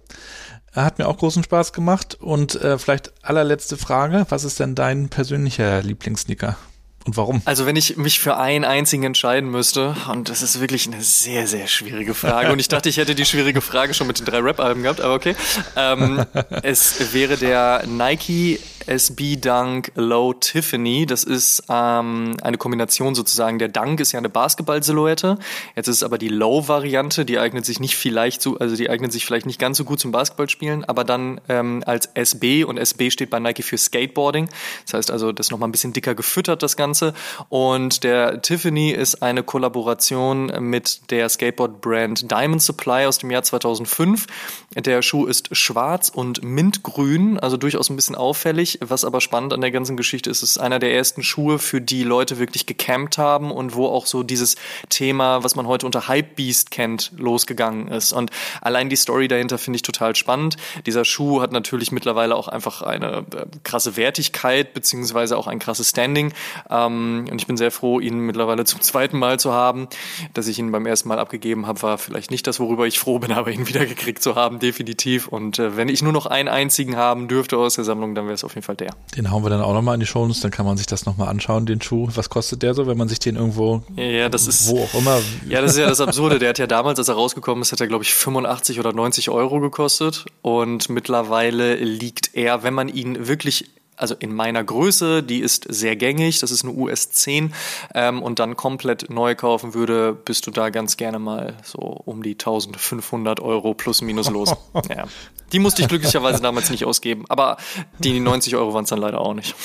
Hat mir auch großen Spaß gemacht. Und äh, vielleicht allerletzte Frage. Was ist denn dein persönlicher Lieblingssneaker? Und warum? Also wenn ich mich für einen einzigen entscheiden müsste, und das ist wirklich eine sehr, sehr schwierige Frage, und ich dachte, ich hätte die schwierige Frage schon mit den drei Rap-Alben gehabt, aber okay. Ähm, es wäre der Nike SB Dunk Low Tiffany. Das ist ähm, eine Kombination sozusagen. Der Dunk ist ja eine Basketball-Silhouette. Jetzt ist es aber die Low-Variante. Die eignet sich nicht vielleicht so, also die eignet sich vielleicht nicht ganz so gut zum Basketballspielen, aber dann ähm, als SB und SB steht bei Nike für Skateboarding. Das heißt also, das ist nochmal ein bisschen dicker gefüttert, das Ganze. Und der Tiffany ist eine Kollaboration mit der Skateboard-Brand Diamond Supply aus dem Jahr 2005. Der Schuh ist schwarz und mintgrün, also durchaus ein bisschen auffällig was aber spannend an der ganzen Geschichte ist, ist einer der ersten Schuhe, für die Leute wirklich gecampt haben und wo auch so dieses Thema, was man heute unter Hypebeast kennt, losgegangen ist. Und allein die Story dahinter finde ich total spannend. Dieser Schuh hat natürlich mittlerweile auch einfach eine äh, krasse Wertigkeit, beziehungsweise auch ein krasses Standing. Ähm, und ich bin sehr froh, ihn mittlerweile zum zweiten Mal zu haben. Dass ich ihn beim ersten Mal abgegeben habe, war vielleicht nicht das, worüber ich froh bin, aber ihn wiedergekriegt zu haben, definitiv. Und äh, wenn ich nur noch einen einzigen haben dürfte aus der Sammlung, dann wäre es auf jeden Fall der. Den hauen wir dann auch nochmal in die Shownotes, dann kann man sich das nochmal anschauen, den Schuh. Was kostet der so, wenn man sich den irgendwo, ja, das ist, wo auch immer. Ja, das ist ja das Absurde. Der hat ja damals, als er rausgekommen ist, hat er, glaube ich, 85 oder 90 Euro gekostet. Und mittlerweile liegt er, wenn man ihn wirklich also in meiner Größe, die ist sehr gängig, das ist eine US 10 ähm, und dann komplett neu kaufen würde, bist du da ganz gerne mal so um die 1500 Euro plus minus los. ja. Die musste ich glücklicherweise damals nicht ausgeben, aber die 90 Euro waren es dann leider auch nicht.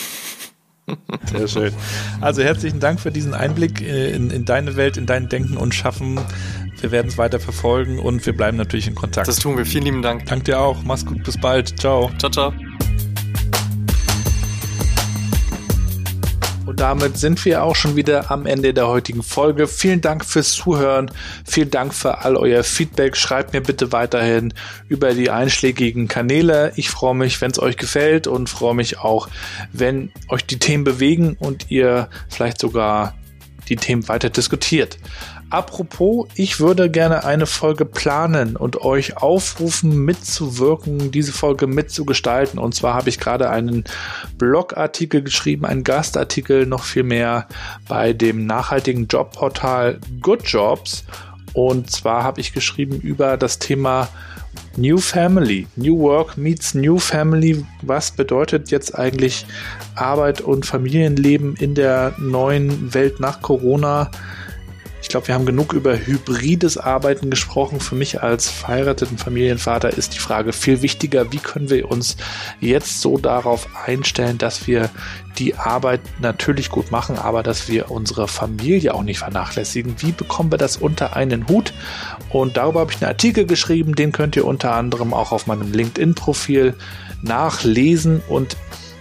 Sehr schön. Also herzlichen Dank für diesen Einblick in, in deine Welt, in dein Denken und Schaffen. Wir werden es weiter verfolgen und wir bleiben natürlich in Kontakt. Das tun wir. Vielen lieben Dank. Dank dir auch. Mach's gut. Bis bald. Ciao. Ciao, ciao. Und damit sind wir auch schon wieder am Ende der heutigen Folge. Vielen Dank fürs Zuhören. Vielen Dank für all euer Feedback. Schreibt mir bitte weiterhin über die einschlägigen Kanäle. Ich freue mich, wenn es euch gefällt und freue mich auch, wenn euch die Themen bewegen und ihr vielleicht sogar die Themen weiter diskutiert. Apropos, ich würde gerne eine Folge planen und euch aufrufen, mitzuwirken, diese Folge mitzugestalten. Und zwar habe ich gerade einen Blogartikel geschrieben, einen Gastartikel noch viel mehr bei dem nachhaltigen Jobportal Good Jobs. Und zwar habe ich geschrieben über das Thema New Family, New Work meets New Family. Was bedeutet jetzt eigentlich Arbeit und Familienleben in der neuen Welt nach Corona? Ich glaube, wir haben genug über hybrides Arbeiten gesprochen. Für mich als verheirateten Familienvater ist die Frage viel wichtiger, wie können wir uns jetzt so darauf einstellen, dass wir die Arbeit natürlich gut machen, aber dass wir unsere Familie auch nicht vernachlässigen. Wie bekommen wir das unter einen Hut? Und darüber habe ich einen Artikel geschrieben, den könnt ihr unter anderem auch auf meinem LinkedIn-Profil nachlesen und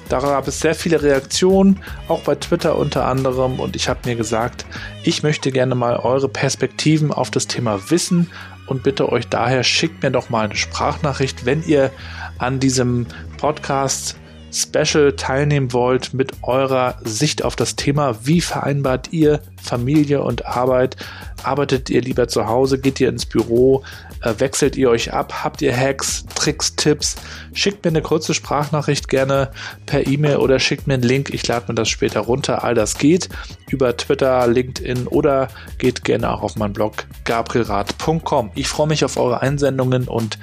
da gab es sehr viele Reaktionen, auch bei Twitter unter anderem. Und ich habe mir gesagt, ich möchte gerne mal eure Perspektiven auf das Thema wissen und bitte euch daher, schickt mir doch mal eine Sprachnachricht, wenn ihr an diesem Podcast Special teilnehmen wollt mit eurer Sicht auf das Thema. Wie vereinbart ihr Familie und Arbeit? Arbeitet ihr lieber zu Hause? Geht ihr ins Büro? Äh, wechselt ihr euch ab? Habt ihr Hacks, Tricks, Tipps? Schickt mir eine kurze Sprachnachricht gerne per E-Mail oder schickt mir einen Link. Ich lade mir das später runter. All das geht über Twitter, LinkedIn oder geht gerne auch auf meinen Blog gabrielrad.com. Ich freue mich auf eure Einsendungen und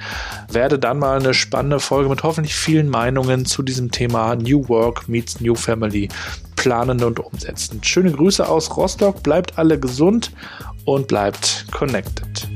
werde dann mal eine spannende Folge mit hoffentlich vielen Meinungen zu diesem Thema New Work meets New Family planen und umsetzen. Schöne Grüße aus Rostock. Bleibt alle gesund und bleibt connected.